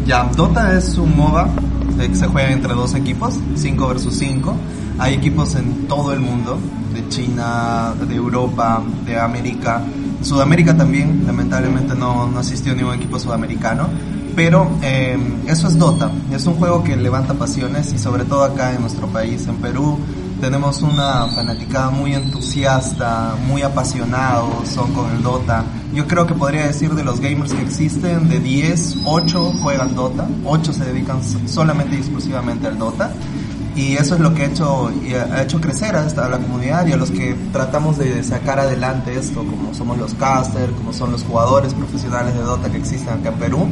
Ya, Dota es un MOBA que se juega entre dos equipos, 5 versus 5. Hay equipos en todo el mundo, de China, de Europa, de América. Sudamérica también, lamentablemente no, no asistió ningún equipo sudamericano. Pero eh, eso es Dota, es un juego que levanta pasiones y sobre todo acá en nuestro país, en Perú, tenemos una fanaticada muy entusiasta, muy apasionados, son con el Dota. Yo creo que podría decir de los gamers que existen, de 10, 8 juegan Dota, 8 se dedican so- solamente y exclusivamente al Dota. Y eso es lo que ha hecho, y ha hecho crecer a, esta, a la comunidad y a los que tratamos de sacar adelante esto, como somos los casters, como son los jugadores profesionales de Dota que existen acá en Perú.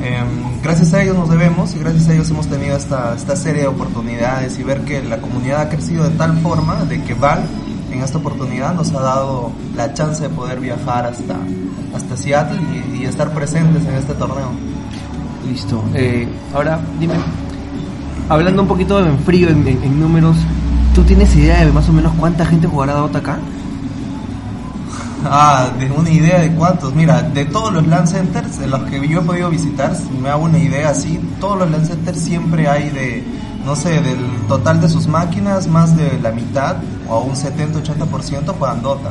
Em, gracias a ellos nos debemos y gracias a ellos hemos tenido esta, esta serie de oportunidades y ver que la comunidad ha crecido de tal forma de que Valve en esta oportunidad nos ha dado la chance de poder viajar hasta, hasta Seattle y, estar presentes en este torneo. Listo. Eh, ahora, dime, hablando un poquito en frío, en, en- en números, ¿tú tienes idea de más o menos cuánta gente jugará Dota acá? Ah, de una idea de cuántos. Mira, de todos los LAN centers en los que yo he podido visitar, si me hago una idea así, todos los LAN centers siempre hay de, no sé, del total de sus máquinas, más de la mitad o un 70-80% juegan Dota.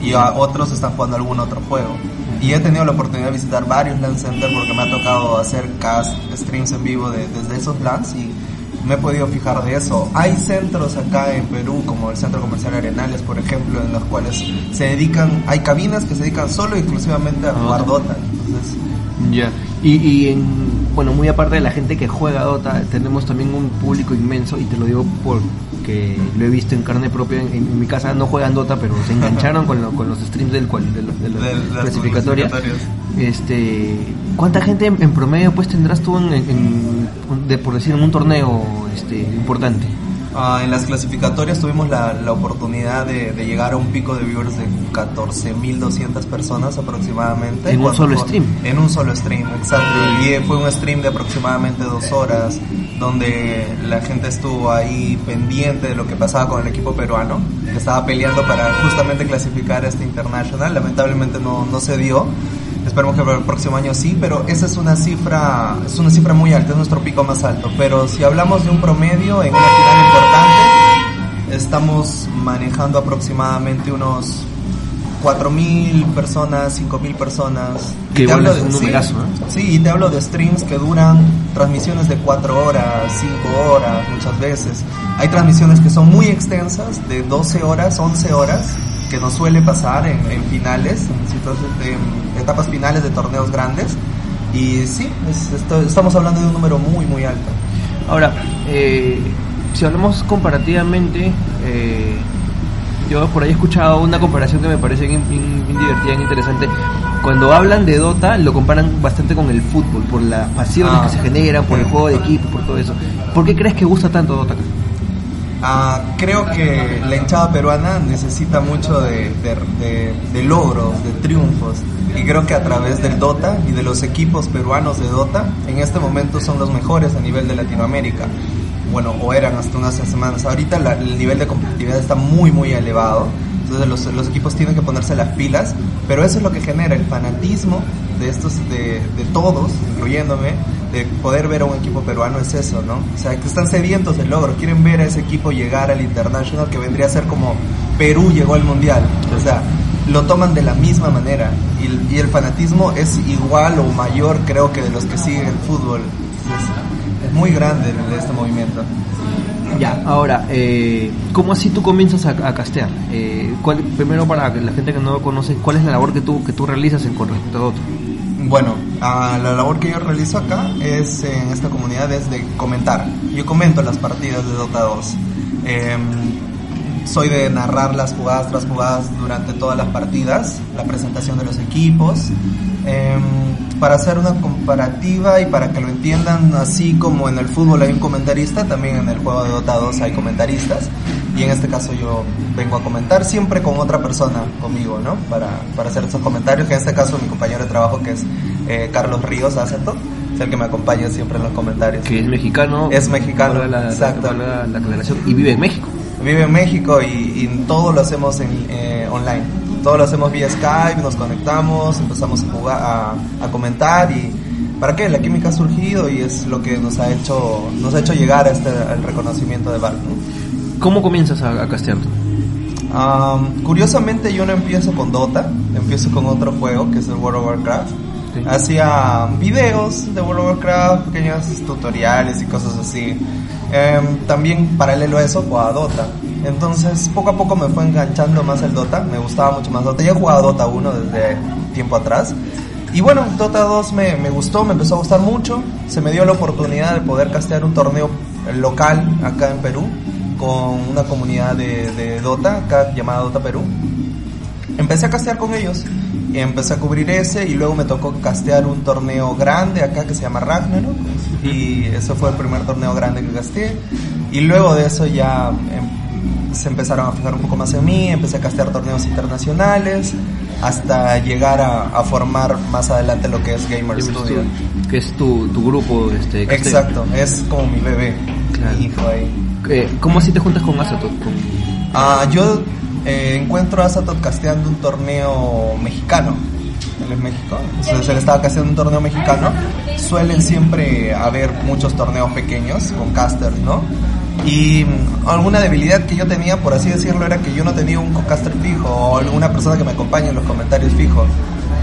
Y a otros están jugando algún otro juego. Y he tenido la oportunidad de visitar varios LAN centers porque me ha tocado hacer cast, streams en vivo de- desde esos LANs y me he podido fijar de eso. Hay centros acá en Perú, como el Centro Comercial Arenales, por ejemplo, en los cuales se dedican, hay cabinas que se dedican solo y exclusivamente a jugar Dota. Entonces, Ya. Y, y en, bueno, muy aparte de la gente que juega Dota, tenemos también un público inmenso, y te lo digo porque lo he visto en carne propia. En, en mi casa no juegan Dota, pero se engancharon con, lo- con los streams del, cual- de, los- de. Este, ¿Cuánta gente en, en promedio pues tendrás tú en, en- de, por decir, en un torneo este, importante? Ah, en las clasificatorias tuvimos la, la oportunidad de, de llegar a un pico de viewers de 14.200 personas aproximadamente. En un solo fue- stream. En un solo stream, exacto. Y fue un stream de aproximadamente dos horas, donde la gente estuvo ahí pendiente de lo que pasaba con el equipo peruano, que estaba peleando para justamente clasificar a este international. Lamentablemente no, no se dio. Esperemos que para el próximo año sí, pero esa es una cifra, es una cifra muy alta, es nuestro pico más alto. Pero si hablamos de un promedio en una final importante, estamos manejando aproximadamente unos 4.000 personas, 5.000 personas. Que igual hablo es un de- sí, numerazo, ¿eh? Sí, y te hablo de streams que duran transmisiones de 4 horas, 5 horas, muchas veces. Hay transmisiones que son muy extensas, de 12 horas, 11 horas, que nos suele pasar en, en finales, en, situaciones de- en etapas finales de torneos grandes. Y sí, es- esto- estamos hablando de un número muy, muy alto. Ahora, eh, si hablamos comparativamente, eh, yo por ahí he escuchado una comparación que me parece bien, bien- bien divertida, bien interesante. Cuando hablan de Dota, lo comparan bastante con el fútbol, por las pasiones Ah. que se generan, por el juego de equipo, por todo eso. ¿Por qué crees que gusta tanto Dota Ah, creo que la hinchada peruana necesita mucho de, de- de- de logros, de triunfos. Y creo que a través del Dota y de los equipos peruanos de Dota, en este momento son los mejores a nivel de Latinoamérica. Bueno, o eran hasta unas semanas. Ahorita la- el nivel de competitividad está muy, muy elevado. Entonces los, los equipos tienen que ponerse las pilas. Pero eso es lo que genera el fanatismo de estos, de, de todos, incluyéndome, de poder ver a un equipo peruano es eso, ¿no? O sea, que están sedientos del logro, quieren ver a ese equipo llegar al International, que vendría a ser como Perú llegó al Mundial. O sea, lo toman de la misma manera. Y, el- fanatismo es igual o mayor, creo que de los que siguen el fútbol. Es, muy grande este movimiento. Ya, ahora, eh, ¿cómo así tú comienzas a, castear? Eh, ¿cuál- primero, para la gente que no lo conoce, ¿cuál es la labor que tú, que tú realizas en, con respecto a Dota? Bueno, la labor que yo realizo acá es en esta comunidad es de comentar. Yo comento las partidas de Dota 2. Em, soy de narrar las jugadas tras jugadas durante todas las partidas, la presentación de los equipos, em, para hacer una comparativa y para que lo entiendan así como en el fútbol hay un comentarista, también en el juego de Dota 2 hay comentaristas y en este caso yo vengo a comentar siempre con otra persona conmigo, ¿no? Para, para hacer esos comentarios, que en este caso mi compañero de trabajo que es eh, Carlos Ríos Aceto, es el que me acompaña siempre en los comentarios. Que es mexicano. Es mexicano, la, exacto. la aclaración, y vive en México. Vive en México y, y todo lo hacemos en, eh, online. Todo lo hacemos vía Skype, nos conectamos, empezamos a jugar, a, a comentar y ¿para qué? La química ha surgido y es lo que nos ha hecho, nos ha hecho llegar a este, al reconocimiento de Valve. ¿no? ¿Cómo comienzas a, a castear tú? Am, curiosamente yo no empiezo con Dota, empiezo con otro juego que es el World of Warcraft. Sí. Hacía videos de World of Warcraft, pequeños tutoriales y cosas así. Em, también paralelo a eso jugaba Dota. Entonces poco a poco me fue enganchando más el Dota, me gustaba mucho más Dota. Ya he jugado Dota 1 desde tiempo atrás. Y bueno, Dota 2 me, me gustó, me empezó a gustar mucho. Se me dio la oportunidad de poder castear un torneo local acá en Perú con una comunidad de, de Dota acá llamada Dota Perú. Empecé a castear con ellos y empecé a cubrir ese y luego me tocó castear un torneo grande acá que se llama Ragnarok y ese fue el primer torneo grande que casteé y luego de eso ya em, se empezaron a fijar un poco más en mí, empecé a castear torneos internacionales hasta llegar a, a formar más adelante lo que es Gamer Studio. Que es tu, tu grupo este, casteo. Exacto, es como mi bebé, Claro. mi hijo ahí. Eh, ¿Cómo así te juntas con Azatot? Con... Ah, yo eh, encuentro a Azatot casteando un torneo mexicano. Él es México. Entonces él estaba casteando un torneo mexicano. Suelen siempre haber muchos torneos pequeños con casters, ¿no? Y mm, alguna debilidad que yo tenía, por así decirlo, era que yo no tenía un co-caster fijo o alguna persona que me acompañe en los comentarios fijos.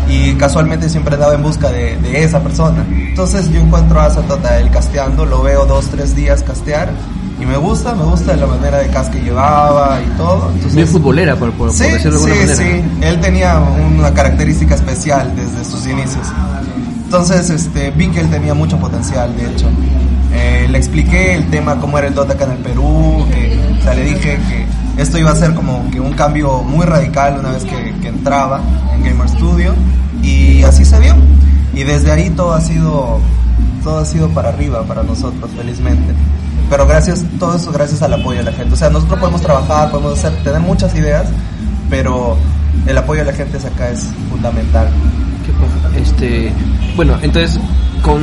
y casualmente siempre andaba en busca de, de esa persona. Entonces yo encuentro a Satota él casteando, lo veo dos, tres días castear y me gusta, me gusta la manera de cast que llevaba y todo. Entonces, Bien futbolera, por, por, por Sí, decirlo de alguna sí, manera. sí. Él tenía una característica especial desde sus inicios. Entonces, este, vi que él tenía mucho potencial, de hecho. Eh, le expliqué el tema, cómo era el Dota acá en el Perú, que, o sea, le dije que esto iba a ser como que un cambio muy radical una vez que, que entraba en Gamer Studio, y así se vio. Y desde ahí todo ha sido, todo ha sido para arriba para nosotros, felizmente. Pero gracias, todo eso gracias al apoyo de la gente. O sea, nosotros podemos trabajar, podemos hacer, tener muchas ideas, pero el apoyo de la gente acá es fundamental. Este, bueno, entonces con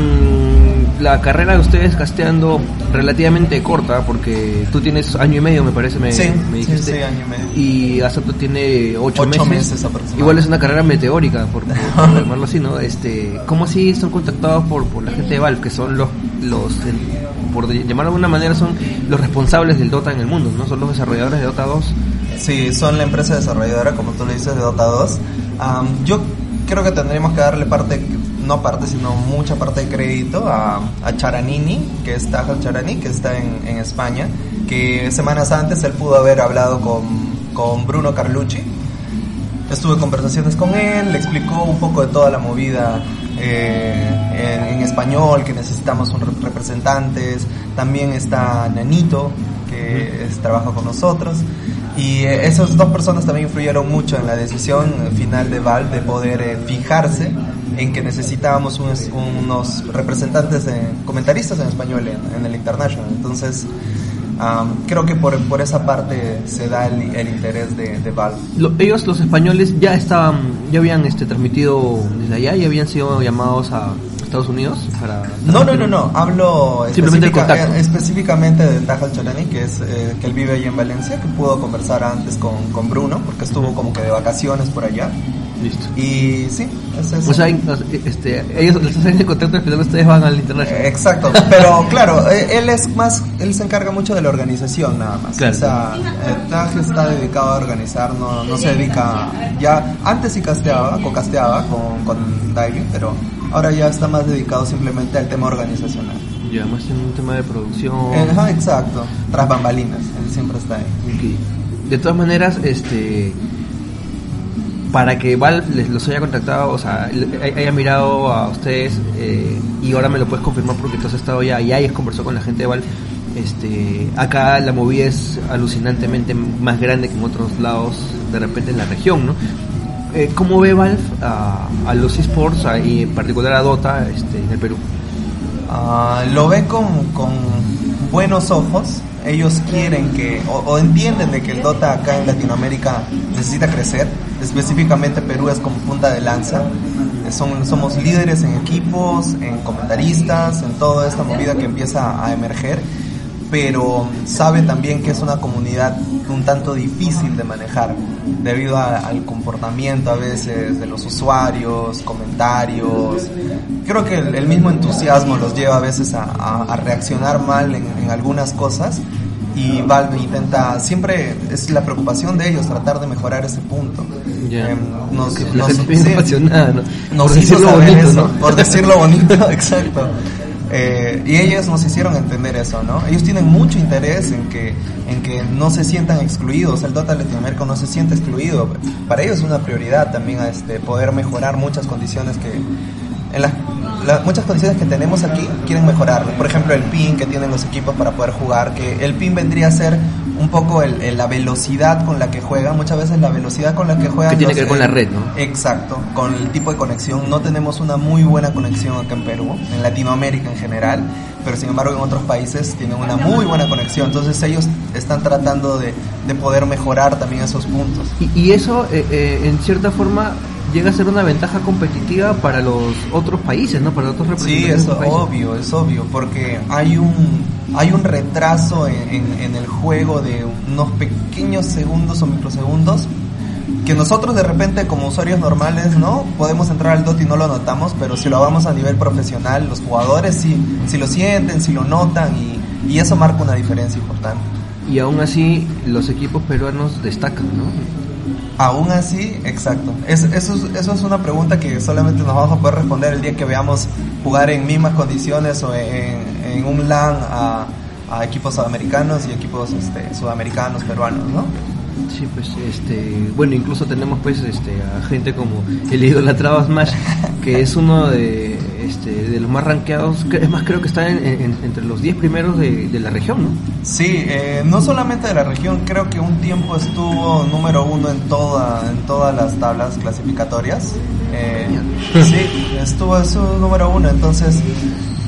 la carrera de ustedes casteando relativamente corta, porque tú tienes año y medio, me parece, me, Sí, me sí, dijiste. sí, año y medio. Y Asato tiene ocho, Ocho meses. meses. Igual es una carrera meteórica, por, por llamarlo así, ¿no? Este, ¿Cómo así son contactados por, por la gente de Valve, que son los, los el- por llamarlo de alguna manera, son los responsables del Dota en el mundo, ¿no? Son los desarrolladores de Dota 2. Sí, son la empresa desarrolladora, como tú le dices, de Dota 2. Am, yo creo que tendríamos que darle parte, no parte, sino mucha parte de crédito a, a Charanini, que es Tajal Charani, que está en, en España, que semanas antes él pudo haber hablado con, con Bruno Carlucci. Estuve en conversaciones con él, le explicó un poco de toda la movida eh, en, en español, que necesitamos un rep- representantes. También está Nanito, que es- trabaja con nosotros. Y eh, esas dos personas también influyeron mucho en la decisión final de Val de poder eh, fijarse en que necesitábamos unos, unos representantes, eh, comentaristas en español en, en el International. Entonces, am, creo que por, por esa parte se da el, el interés de, de Val. Lo- ellos, los españoles, ya estaban, ya habían este, transmitido desde allá y habían sido llamados a Estados Unidos para... No, no, no, no. Hablo Simplemente específica- eh, específicamente de Tajal Cholani, que es eh, que él vive ahí en Valencia, que pudo conversar antes con, con Bruno, porque estuvo como que de vacaciones por allá. Listo. Y sí, es eso. O sea, este, ellos les hacen el contacto al final ustedes van al international. Exacto, pero claro, eh, él es más, él se encarga mucho de la organización nada más. Claro. O sea, Taj está dedicado a organizar, no, no se dedica, ya antes sí casteaba, co-casteaba con, con Diving, pero ahora ya está más dedicado simplemente al tema organizacional. Ya, más en un tema de producción. Eh, Ajá, exacto, tras bambalinas, él siempre está ahí. Ok. De todas maneras, este para que Valve les los haya contactado, o sea, haya mirado a ustedes eh, y ahora me lo puedes confirmar porque tú has estado ya y hayas conversado con la gente de Valve. Este, acá la movida es alucinantemente más grande que en otros lados, de repente en la región, ¿no? Eh, ¿Cómo ve Valve a, a los esports y en particular a Dota este, en el Perú? Ah, lo ve con, con buenos ojos. Ellos quieren que, o, o entienden de que el Dota acá en Latinoamérica necesita crecer. Específicamente Perú es como punta de lanza. Eh, Son, somos líderes en equipos, en comentaristas, en toda esta movida que empieza a emerger. Pero sabe también que es una comunidad un tanto difícil de manejar debido al comportamiento a veces de los usuarios, comentarios. Creo que el, mismo entusiasmo los lleva a veces a, reaccionar mal en algunas cosas y Valve intenta, siempre es la preocupación de ellos tratar de mejorar ese punto. Ya. Em, nos- Por hizo saber bonito, eso, ¿no? por decirlo bonito, exacto. Eh, y ellos nos hicieron entender eso, ¿no? Ellos tienen mucho interés en que, en que no se sientan excluidos, el Dota Latinoamérica no se siente excluido. Para ellos es una prioridad también este, poder mejorar muchas condiciones que, en las la- muchas condiciones que tenemos aquí quieren mejorarlo. Por ejemplo, el pin que tienen los equipos para poder jugar, que el pin vendría a ser un poco el- el- la velocidad con la que juegan. Muchas veces la velocidad con la que juegan... Que tiene los- que ver con la red, ¿no? Exacto, con el tipo de conexión. No tenemos una muy buena conexión acá en Perú, en Latinoamérica en general, pero sin embargo en otros países tienen una muy buena conexión. Entonces ellos están tratando de, de poder mejorar también esos puntos. Y, y eso, eh, eh, en cierta forma, llega a ser una ventaja competitiva para los otros países, ¿no? Para otros Sí, representantes. es otros países. obvio, es obvio, porque hay un, hay un retraso en, en- en el juego de unos pequeños segundos o microsegundos que nosotros de repente como usuarios normales, ¿no? Podemos entrar al DOT y no lo notamos, pero si lo vamos a nivel profesional, los jugadores sí, sí lo sienten, sí lo notan y, y eso marca una diferencia importante. Y aún así, los equipos peruanos destacan, ¿no? Aún así, exacto. Es- eso, es, una pregunta que solamente nos vamos a poder responder el día que veamos jugar en mismas condiciones o en, un LAN a, a equipos sudamericanos y equipos este, sudamericanos, peruanos, ¿no? Sí, pues, este, bueno, incluso tenemos pues, este, a gente como el idolatrado Smash, que es uno de, este, de los más rankeados, es más, creo que está en- en- entre los 10 primeros de, de la región, ¿no? Sí, eh, no solamente de la región, creo que un tiempo estuvo número uno en, toda, en todas las tablas clasificatorias. Eh, sí, estuvo su número uno, entonces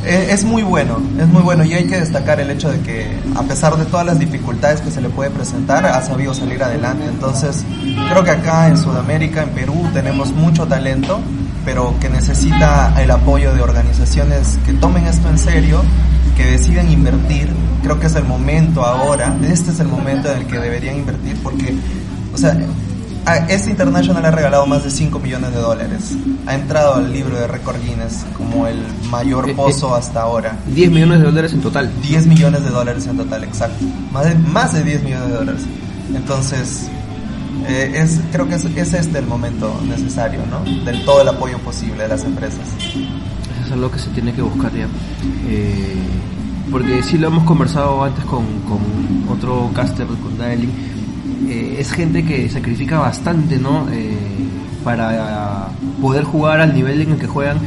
es muy bueno, es muy bueno y hay que destacar el hecho de que a pesar de todas las dificultades que se le puede presentar, ha sabido salir adelante. Entonces creo que acá en Sudamérica, en Perú, tenemos mucho talento, pero que necesita el apoyo de organizaciones que tomen esto en serio que deciden invertir, creo que es el momento ahora, este es el momento en el que deberían invertir porque, o sea, a- este International ha regalado más de 5 millones de dólares, ha entrado al libro de récord Guinness como el mayor Eh, pozo hasta ahora. 10 millones de dólares en total. 10 millones de dólares en total, exacto. Más de, más de 10 millones de dólares. Entonces, eh, es, creo que es, es este el momento necesario, ¿no? Del todo el apoyo posible de las empresas. Eso es algo que se tiene que buscar ya. Eh, porque sí lo hemos conversado antes con, con otro caster, con Daily. Eh, es gente que sacrifica bastante, ¿no? Eh, para poder jugar al nivel en el que juegan.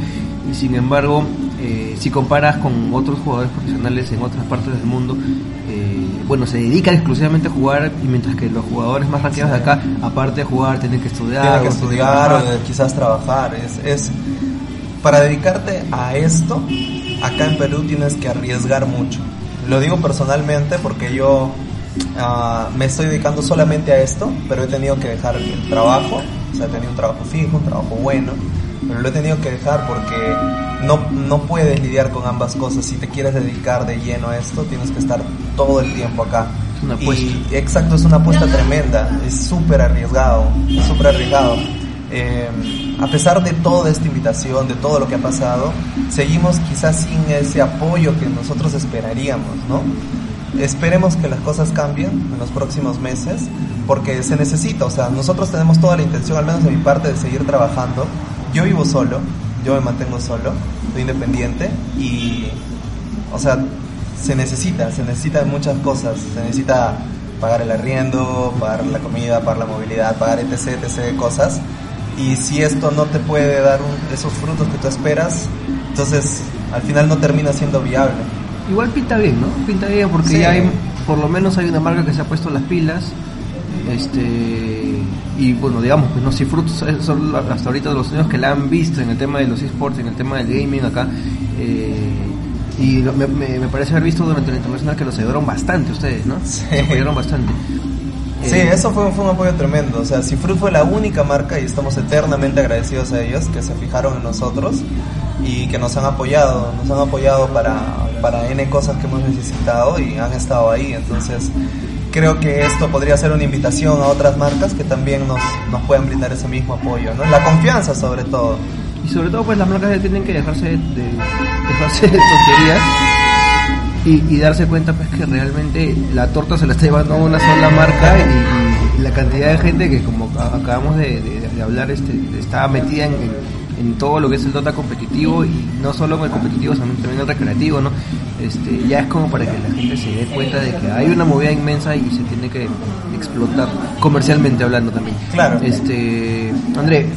Y sin embargo, eh, si comparas con otros jugadores profesionales en otras partes del mundo, eh, bueno, se dedican exclusivamente a jugar y mientras que los jugadores más rankeados de acá, aparte de jugar, tienen que estudiar. Tienes que o estudiar o de- quizás trabajar. Es, es para dedicarte a esto, acá en Perú tienes que arriesgar mucho. Lo digo personalmente porque yo ah, me estoy dedicando solamente a esto, pero he tenido que dejar el trabajo, o sea, he tenido un trabajo fijo, un trabajo bueno, pero lo he tenido que dejar porque no, no puedes lidiar con ambas cosas. Si te quieres dedicar de lleno a esto, tienes que estar todo el tiempo acá. Es una Y- apuesta. exacto, es una apuesta tremenda, es súper arriesgado, es súper arriesgado. Eh, a pesar de toda esta invitación, de todo lo que ha pasado, seguimos quizás sin ese apoyo que nosotros esperaríamos, ¿no? Esperemos que las cosas cambien en los próximos meses, porque se necesita, o sea, nosotros tenemos toda la intención, al menos de mi parte, de seguir trabajando. Yo vivo solo, yo me mantengo solo, soy independiente y, o sea, se necesita, se necesitan muchas cosas, se necesita pagar el arriendo, pagar la comida, pagar la movilidad, pagar etc, etc cosas. Y si esto no te puede dar esos frutos que tú esperas, entonces al final no termina siendo viable. Igual pinta bien, ¿no? Pinta bien porque Sí. ya hay, por lo menos hay una marca que se ha puesto las pilas. Este y bueno, digamos, pues no si frutos son hasta ahorita los años que la han visto en el tema de los esports, en el tema del gaming acá. eh, y me, me- me parece haber visto durante la internacional que los ayudaron bastante ustedes, ¿no? Sí. Se apoyaron bastante. Sí, Eh, eso fue, fue un apoyo tremendo. O sea, Cifrut fue la única marca y estamos eternamente agradecidos a ellos que se fijaron en nosotros y que nos han apoyado. Nos han apoyado para, para N cosas que hemos necesitado y han estado ahí. Entonces, creo que esto podría ser una invitación a otras marcas que también nos, nos puedan brindar ese mismo apoyo. ¿no? La confianza, sobre todo. Y sobre todo, pues las marcas ya tienen que dejarse de, dejarse de y, darse cuenta pues que realmente la torta se la está llevando una sola marca y, la cantidad de gente que como acabamos de, de- de hablar este, está metida en- en todo lo que es el Dota competitivo y no solo en el competitivo, sino también en el recreativo, ¿no? Este, ya es como para que la gente se dé cuenta de que hay una movida inmensa y se tiene que explotar comercialmente hablando también. Claro. Este, André,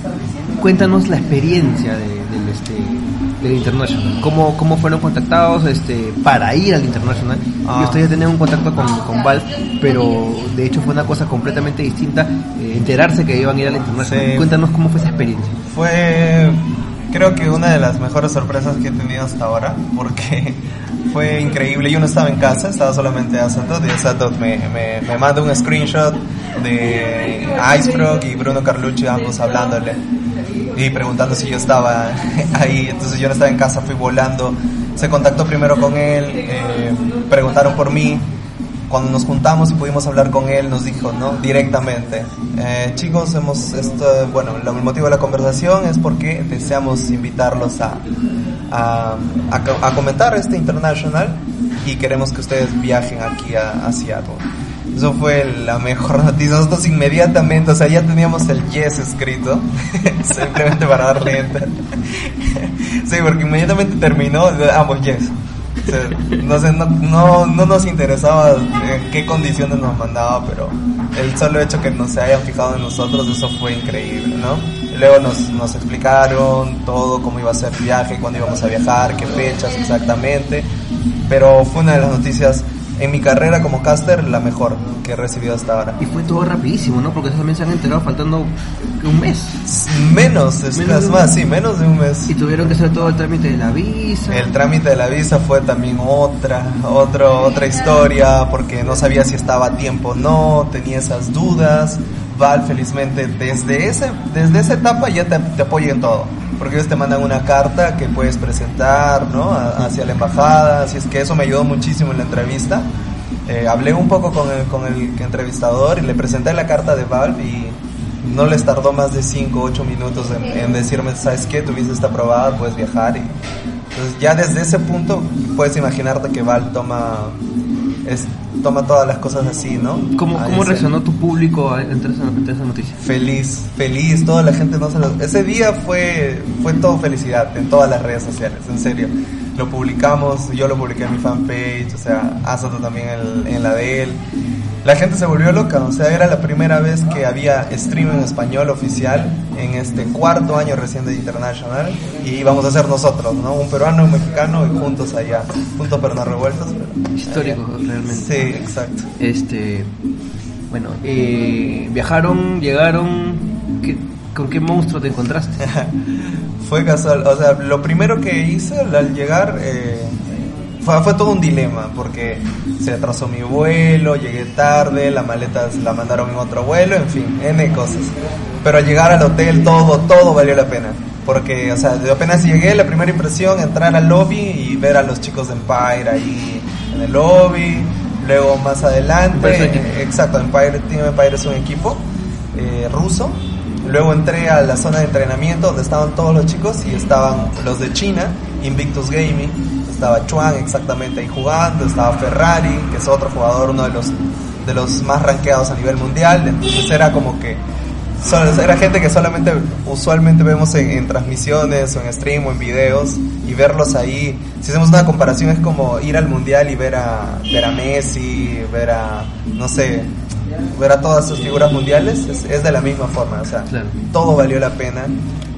cuéntanos la experiencia de- del este del International. ¿Cómo, cómo fueron contactados este para ir al International? Ah. Y ustedes tenían un contacto con, con Valve, pero de hecho fue una cosa completamente distinta eh, enterarse que iban a ir al International. Sí. Cuéntanos cómo fue esa experiencia. Fue, creo que una de las mejores sorpresas que he tenido hasta ahora, porque fue increíble. Yo no estaba en casa, estaba solamente Asatot y Asatot me, me, me manda un screenshot de Icefrog y Bruno Carlucci, ambos hablándole y preguntando si yo estaba ahí. Entonces yo no estaba en casa, fui volando. Se contactó primero con él, eh, preguntaron por mí, cuando nos juntamos y pudimos hablar con él, nos dijo, ¿no? Directamente, eh, chicos, hemos, esto, bueno, el motivo de la conversación es porque deseamos invitarlos a, a, a co- a comentar este international y queremos que ustedes viajen aquí a, a Seattle. Eso fue la mejor noticia. Nosotros inmediatamente, o sea, ya teníamos el yes escrito, simplemente para darle enter. sí, porque inmediatamente terminó, ambos yes. No, sé, no, no, no nos interesaba en qué condiciones nos mandaba, pero el solo hecho que nos se hayan fijado en nosotros, eso fue increíble, ¿no? Luego nos, nos explicaron todo, cómo iba a ser el viaje, cuándo íbamos a viajar, qué fechas exactamente, pero fue una de las noticias en mi carrera como caster la mejor que he recibido hasta ahora. Y fue todo rapidísimo, ¿no? Porque también se han enterado faltando un mes. Menos, es Menos más, mes. sí, menos de un mes. Y tuvieron que hacer todo el trámite de la visa. El trámite de la visa fue también otra, otro, otra historia, porque no sabía si estaba a tiempo o no, tenía esas dudas. Val, felizmente, desde, ese, desde esa etapa ya te, te apoya en todo, porque ellos te mandan una carta que puedes presentar ¿no? A- hacia la embajada, así es que eso me ayudó muchísimo en la entrevista. Eh, hablé un poco con el, con el entrevistador y le presenté la carta de Valve y no les tardó más de 5 o 8 minutos en, en decirme, ¿sabes qué? Tu visa está aprobada, puedes viajar. Y, entonces ya desde ese punto puedes imaginarte que Valve toma, es, toma todas las cosas así, ¿no? ¿Cómo, reaccionó tu público ante esa, ante esa noticia? Feliz, feliz, toda la gente no se lo... Ese día fue, fue todo felicidad en todas las redes sociales, en serio. Lo publicamos, yo lo publiqué en mi fanpage, o sea, Asato también en, en la de él. La gente se volvió loca, o sea, era la primera vez que había stream en español oficial en este cuarto año recién de International y íbamos a ser nosotros, ¿no? Un peruano, un mexicano y juntos allá, juntos pero no revueltos. pero Histórico, allá. realmente. Sí, exacto. Este, bueno, eh, viajaron, llegaron, ¿qué- ¿con qué monstruo te encontraste? fue casual, o sea, lo primero que hice al al llegar eh, fue, fue todo un dilema, porque se atrasó mi vuelo, llegué tarde, la maleta la mandaron en otro vuelo, en fin, N cosas. Pero al llegar al hotel todo, todo valió la pena. Porque, o sea, de apenas llegué, la primera impresión, entrar al lobby y ver a los chicos de Empire ahí en el lobby. Luego más adelante, eh, exacto, Empire, Team Empire es un equipo eh, ruso. Luego entré a la zona de entrenamiento donde estaban todos los chicos y estaban los de China, Invictus Gaming, estaba Chuan exactamente ahí jugando, estaba Ferrari, que es otro jugador, uno de los, de los más rankeados a nivel mundial, entonces era como que era gente que solamente usualmente vemos en, en transmisiones o en stream o en videos y verlos ahí, si hacemos una comparación es como ir al mundial y ver a, ver a Messi, ver a, no sé, ver a todas sus figuras mundiales, es, es de la misma forma, o sea, Claro. todo valió la pena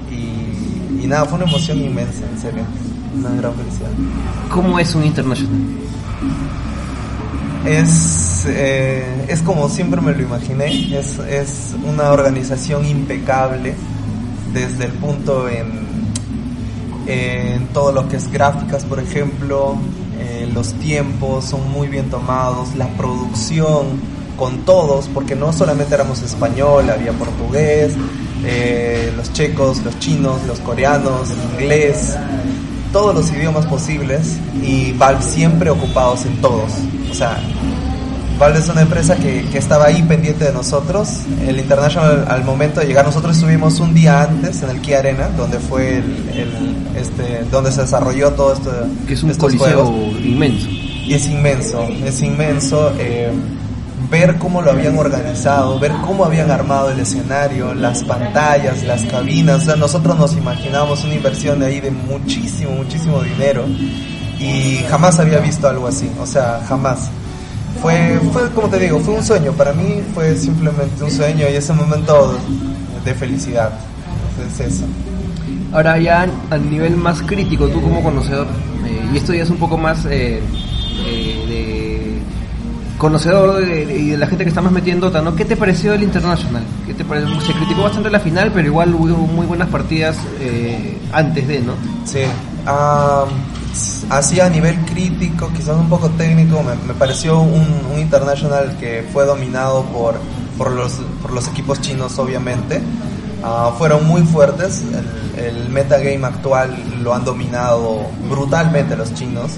y, y nada, fue una emoción inmensa, en serio, una gran felicidad. ¿Cómo es un international? Es, eh, es como siempre me lo imaginé, es, es una organización impecable desde el punto en, en todo lo que es gráficas, por ejemplo, eh, los tiempos son muy bien tomados, la producción con todos, porque no solamente éramos español, había portugués, eh, los checos, los chinos, los coreanos, inglés, todos los idiomas posibles y Valve siempre ocupados en todos. O sea, Valve es una empresa que, que estaba ahí pendiente de nosotros. El International al momento de llegar, nosotros estuvimos un día antes en el Key Arena, donde fue el, el- este, donde se desarrolló todo esto. Que es un estos coliseo juegos. inmenso. Y es inmenso, es inmenso eh, ver cómo lo habían organizado, ver cómo habían armado el escenario, las pantallas, las cabinas. O sea, nosotros nos imaginábamos una inversión de ahí de muchísimo, muchísimo dinero y jamás había visto algo así, o sea, jamás. Fue, fue, como te digo, fue un sueño, para mí fue simplemente un sueño y ese momento de felicidad. Es eso. Ahora ya a nivel más crítico, tú como conocedor, eh, y esto ya es un poco más eh, eh, conocedor de, de- y de la gente que está más metiendo en Dota, ¿no? ¿Qué te pareció el International? ¿Qué te pareció? Se criticó bastante la final, pero igual hubo muy buenas partidas eh, antes de, ¿no? Sí, así a nivel crítico, quizás un poco técnico, me, me pareció un, un international que fue dominado por, por, los, por los equipos chinos, obviamente. Ah, fueron muy fuertes, el, el metagame actual lo han dominado brutalmente los chinos,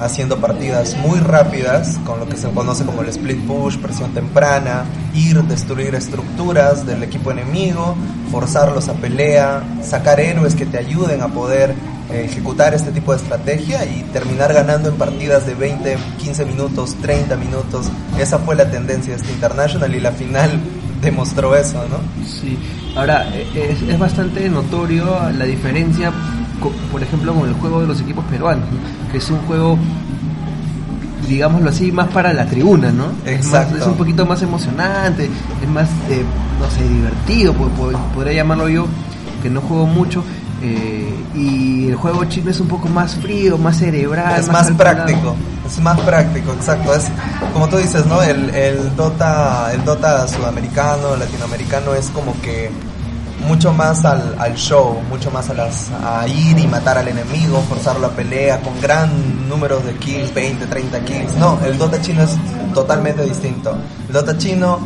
haciendo partidas muy rápidas, con lo que se conoce como el split push, presión temprana, ir, destruir estructuras del equipo enemigo, forzarlos a pelea, sacar héroes que te ayuden a poder eh, ejecutar este tipo de estrategia y terminar ganando en partidas de 20, 15 minutos, 30 minutos. Esa fue la tendencia de este International y la final demostró eso, ¿no? Sí, ahora eh, es, bastante notorio la diferencia, por ejemplo, con el juego de los equipos peruanos, ¿no? que es un juego, digámoslo así, más para la tribuna, ¿no? Es, más- Exacto. es un poquito más emocionante, es más, eh, no sé, divertido, po- po- podría llamarlo yo, que no juego mucho. eh, y el juego chino es un poco más frío, más cerebral. es más calculado. práctico, es más práctico, exacto. Es como tú dices, ¿no? El, el Dota, el Dota sudamericano, latinoamericano es como que mucho más al, al show, mucho más a las a ir y matar al enemigo, forzarlo a pelea con gran número de kills, 20, 30 kills. No, el Dota chino es totalmente distinto. El Dota chino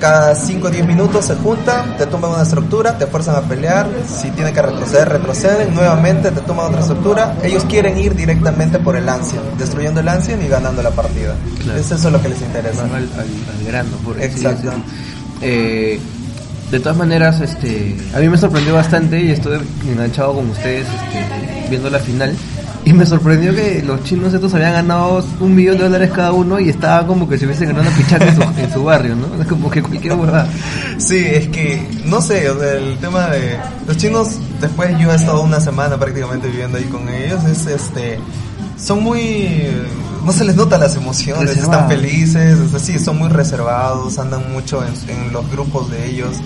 cada 5 o 10 minutos se juntan, te tumban una estructura, te fuerzan a pelear, si tienen que retroceder, retroceden, nuevamente te toman otra estructura, ellos quieren ir directamente por el Ancien, destruyendo el Ancien y ganando la partida. Claro. Es eso lo que les interesa. Al, al- al grano, por Exacto. Eh, de todas maneras, este, a mí me sorprendió bastante y estuve enganchado con ustedes este, viendo la final. Y me sorprendió que los chinos estos habían ganado un millón de dólares cada uno y estaban como que se hubiesen ganado una pichata en su, en su barrio, ¿no? Como que cualquier huevada. Sí, es que, no sé, o sea, el tema de los chinos, después yo he estado una semana prácticamente viviendo ahí con ellos, es este, son muy, no se les nota las emociones, están felices, es decir, son muy reservados, andan mucho en, en los grupos de ellos,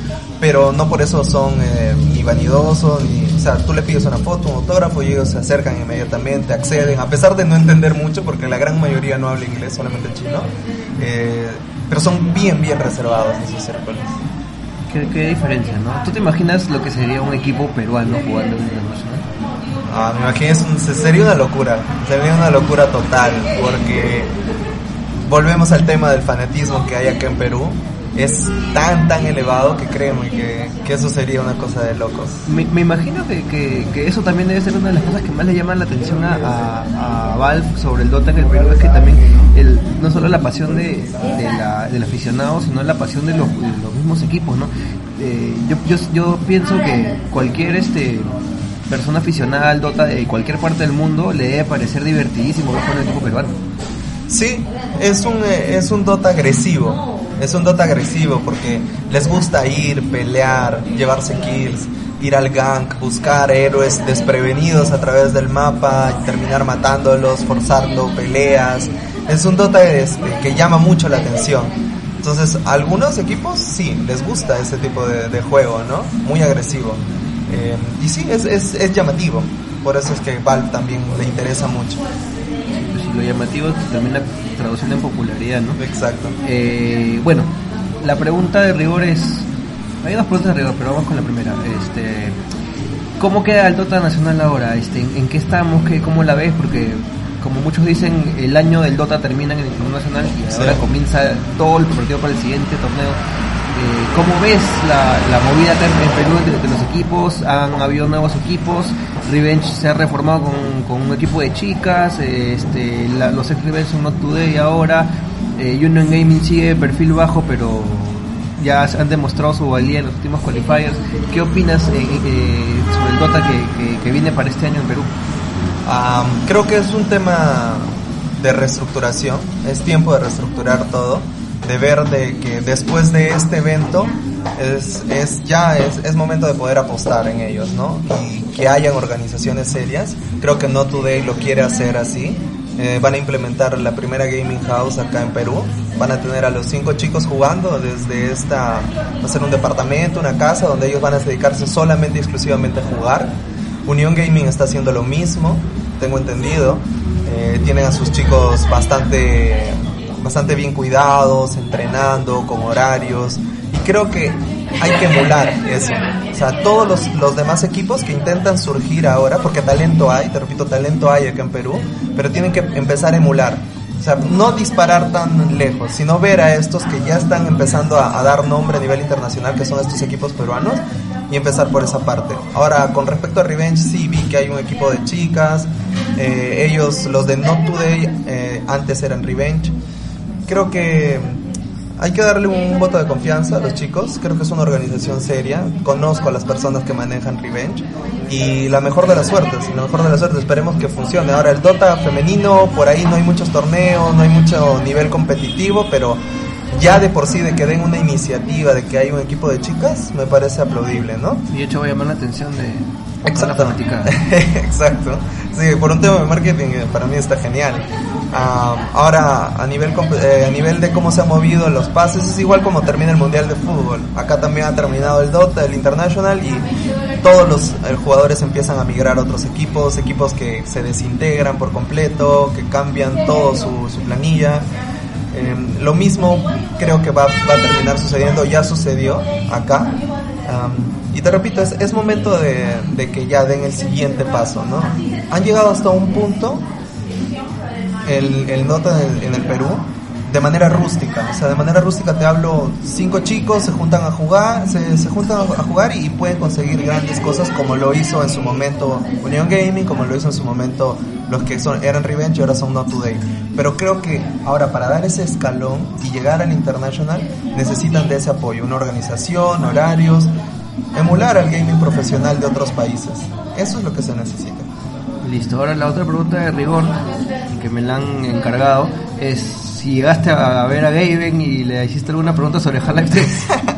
pero no por eso son eh, ni vanidosos, ni, o sea, tú le pides una foto, un autógrafo y ellos se acercan inmediatamente, acceden, a pesar de no entender mucho, porque la gran mayoría no habla inglés, solamente chino, eh, pero son bien, bien reservados en sus círculos. ¿Qué, qué diferencia, ¿no? ¿Tú te imaginas lo que sería un equipo peruano jugando en internacional? Ah, me imagino, es un- se- sería una locura, sería una locura total, porque volvemos al tema del fanatismo que hay acá en Perú, es tan, tan elevado que créeme que, que eso sería una cosa de locos. Me, me imagino que, que, que eso también debe ser una de las cosas que más le llaman la atención a, a, a Valve sobre el Dota en el Perú, es que también el, no solo la pasión de, de la, del aficionado, sino la pasión de los, de los mismos equipos, ¿no? Eh, yo, yo, yo pienso que cualquier este persona aficionada al Dota de cualquier parte del mundo le debe parecer divertidísimo ver con el equipo peruano. Sí, es un, eh, es un Dota agresivo. Es un Dota agresivo porque les gusta ir, pelear, llevarse kills, ir al gank, buscar héroes desprevenidos a través del mapa terminar matándolos, forzando peleas. Es un Dota este, que llama mucho la atención. Entonces, algunos equipos sí, les gusta ese tipo de juego, ¿no? Muy agresivo. Eh, y sí, es, es, es llamativo. Por eso es que Valve también le interesa mucho. Pues, lo llamativo se termina traduciendo en popularidad, ¿no? Exacto. Eh, bueno, la pregunta de rigor es. Hay dos preguntas de rigor, pero vamos con la primera. Este, ¿Cómo queda el Dota Nacional ahora? Este, ¿en, en qué estamos? ¿Qué, ¿Cómo la ves? Porque, como muchos dicen, el año del Dota termina en el torneo nacional y Sí. ahora comienza todo el partido para el siguiente torneo. Eh, ¿Cómo ves la, movida en Perú de, de los equipos? Han habido nuevos equipos. Revenge se ha reformado con, un equipo de chicas. eh, Este, la- los ex Revenge son Not Today ahora. Eh, Union Gaming sigue perfil bajo, pero ya han demostrado su valía en los últimos qualifiers. ¿Qué opinas eh, sobre el Dota que, viene para este año en Perú? Am, creo que es un tema de reestructuración, es tiempo de reestructurar todo, de ver de que después de este evento es, es ya es, es momento de poder apostar en ellos, ¿no? Y que hayan organizaciones serias. Creo que No Today lo quiere hacer así. Eh, van a implementar la primera gaming house acá en Perú. Van a tener a los cinco chicos jugando desde esta, va a ser un departamento, una casa donde ellos van a dedicarse solamente exclusivamente a jugar. Unión Gaming está haciendo lo mismo, tengo entendido. Eh, tienen a sus chicos bastante, bastante bien cuidados, entrenando, con horarios. Y creo que hay que emular eso. O sea, todos los, los demás equipos que intentan surgir ahora, porque talento hay, te repito, talento hay acá en Perú, pero tienen que empezar a emular. O sea, no disparar tan lejos, sino ver a estos que ya están empezando a, a dar nombre a nivel internacional, que son estos equipos peruanos, y empezar por esa parte. Ahora, con respecto a Revenge, sí vi que hay un equipo de chicas, eh, ellos, los de Not Today, eh, antes eran Revenge. Creo que hay que darle un voto de confianza a los chicos. Creo que es una organización seria. Conozco a las personas que manejan Revenge. Y la mejor de las suertes, la mejor de las suertes. Esperemos que funcione. Ahora, el Dota femenino, por ahí no hay muchos torneos, no hay mucho nivel competitivo, pero ya de por sí de que den una iniciativa, de que hay un equipo de chicas, me parece aplaudible, ¿no? Y de hecho va a llamar la atención de Exacto. Exacto. Sí, por un tema de marketing eh, para mí está genial. Ah, ahora, a nivel, eh, a nivel de cómo se han movido los pases, es igual como termina el Mundial de Fútbol. Acá también ha terminado el Dota, el International, y todos los eh, jugadores empiezan a migrar a otros equipos, equipos que se desintegran por completo, que cambian todo su, su planilla. Eh, lo mismo creo que va, va a terminar sucediendo, ya sucedió acá. Y te repito, es, es momento de, de que ya den el siguiente paso, ¿no? Han llegado hasta un punto, el, el Nota en el, en el Perú, de manera rústica. O sea, de manera rústica te hablo, cinco chicos se juntan a jugar, se, se juntan a jugar y pueden conseguir grandes cosas como lo hizo en su momento Unión Gaming, como lo hizo en su momento los que son, eran Revenge y ahora son Not Today. Pero creo que ahora para dar ese escalón y llegar al International necesitan de ese apoyo, una organización, horarios, emular al gaming profesional de otros países. Eso es lo que se necesita. Listo, ahora la otra pregunta de rigor que me la han encargado es si llegaste a ver a Gaben y le hiciste alguna pregunta sobre Half-Life 3.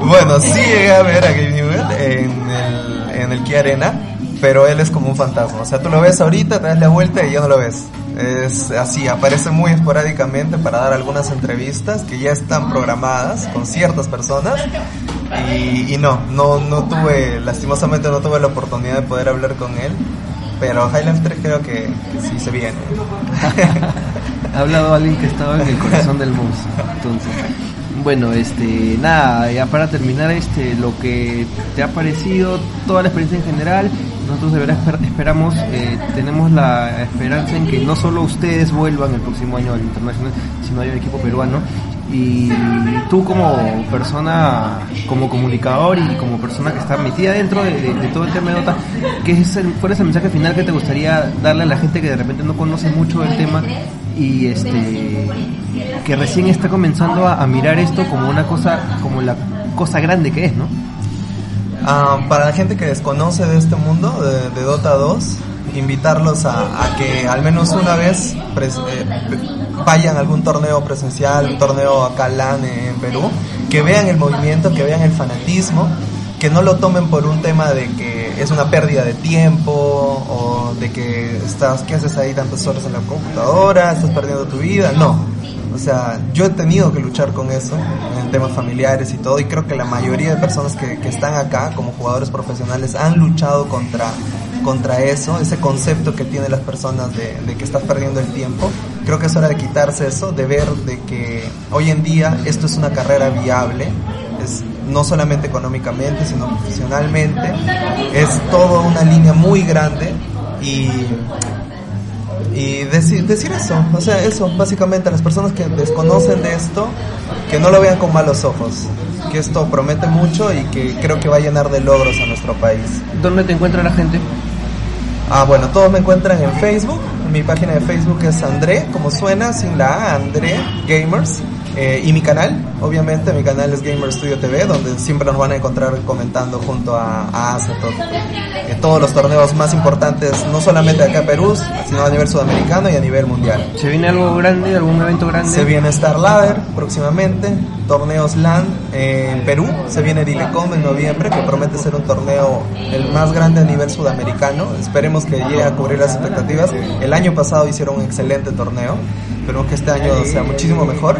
Bueno, sí llegué a ver a Gabe Newell en el, en el Kia Arena, pero él es como un fantasma. O sea, tú lo ves ahorita, te das la vuelta y ya no lo ves. Es así, aparece muy esporádicamente para dar algunas entrevistas que ya están programadas con ciertas personas. Y, y no, no, no tuve, lastimosamente no tuve la oportunidad de poder hablar con él. Pero Highlife 3 creo que, que sí se viene. ha hablado alguien que estaba en el corazón del monstruo. Entonces, bueno, este, nada, ya para terminar, este, lo que te ha parecido, toda la experiencia en general, nosotros de verdad esper- esperamos, eh, tenemos la esperanza en que no solo ustedes vuelvan el próximo año al Internacional, sino hay un equipo peruano. Y tú como persona, como comunicador y como persona que está metida dentro de, todo el tema de Dota, ¿qué es el, ¿cuál es el mensaje final que te gustaría darle a la gente que de repente no conoce mucho del tema y este que recién está comenzando a, mirar esto como una cosa, como la cosa grande que es, ¿no? Ah, para la gente que desconoce de este mundo, de, Dota 2, invitarlos a, a que al menos una vez pres- eh, vayan a algún torneo presencial, un torneo acá LAN en Perú, que vean el movimiento, que vean el fanatismo, que no lo tomen por un tema de que es una pérdida de tiempo o de que estás, ¿qué haces ahí tantas horas en la computadora? Estás perdiendo tu vida. No, o sea, yo he tenido que luchar con eso, en temas familiares y todo, y creo que la mayoría de personas que, que están acá como jugadores profesionales han luchado contra, contra eso, ese concepto que tienen las personas de, de que estás perdiendo el tiempo. Creo que es hora de quitarse eso, de ver de que hoy en día esto es una carrera viable, es no solamente económicamente, sino profesionalmente, es toda una línea muy grande y y decir, decir eso, o sea, eso, básicamente a las personas que desconocen de esto, que no lo vean con malos ojos, que esto promete mucho y que creo que va a llenar de logros a nuestro país. ¿Dónde te encuentra la gente? Ah, bueno, todos me encuentran en Facebook, mi página de Facebook es André, como suena, sin la A, André Gamers. Eh, y mi canal, obviamente, mi canal es Gamer Studio TV, donde siempre nos van a encontrar comentando junto a, a Azetot eh, todos los torneos más importantes, no solamente acá en Perú, sino a nivel sudamericano y a nivel mundial. ¿Se viene algo grande, algún evento grande? Se viene Star Ladder próximamente, torneos LAN en Perú, se viene Dilecom en noviembre, que promete ser un torneo el más grande a nivel sudamericano. Esperemos que llegue a cubrir las expectativas. El año pasado hicieron un excelente torneo, esperemos que este año sea muchísimo mejor.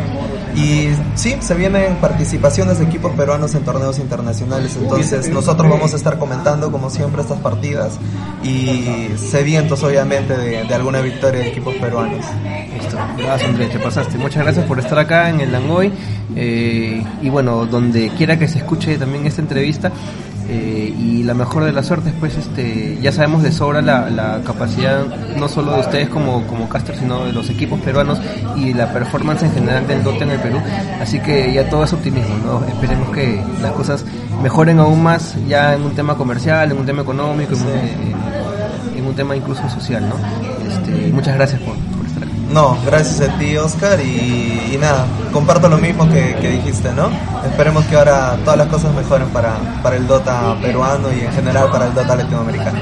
Y sí, se vienen participaciones de equipos peruanos en torneos internacionales, entonces nosotros vamos a estar comentando como siempre estas partidas y sedientos obviamente de, de alguna victoria de equipos peruanos. Listo, gracias Andrés, te pasaste. Muchas gracias por estar acá en el Langoy. eh, y bueno, donde quiera que se escuche también esta entrevista. Eh, y la mejor de las suertes, pues este, ya sabemos de sobra la, la capacidad no solo de ustedes como, como caster, sino de los equipos peruanos y la performance en general del Dota en el Perú. Así que ya todo es optimismo, ¿no? Esperemos que las cosas mejoren aún más ya en un tema comercial, en un tema económico, en, un, en un tema incluso social, ¿no? Este, muchas gracias por. No, gracias a ti, Oscar, y, nada, comparto lo mismo que, que dijiste, ¿no? Esperemos que ahora todas las cosas mejoren para, para el Dota peruano y en general para el Dota latinoamericano.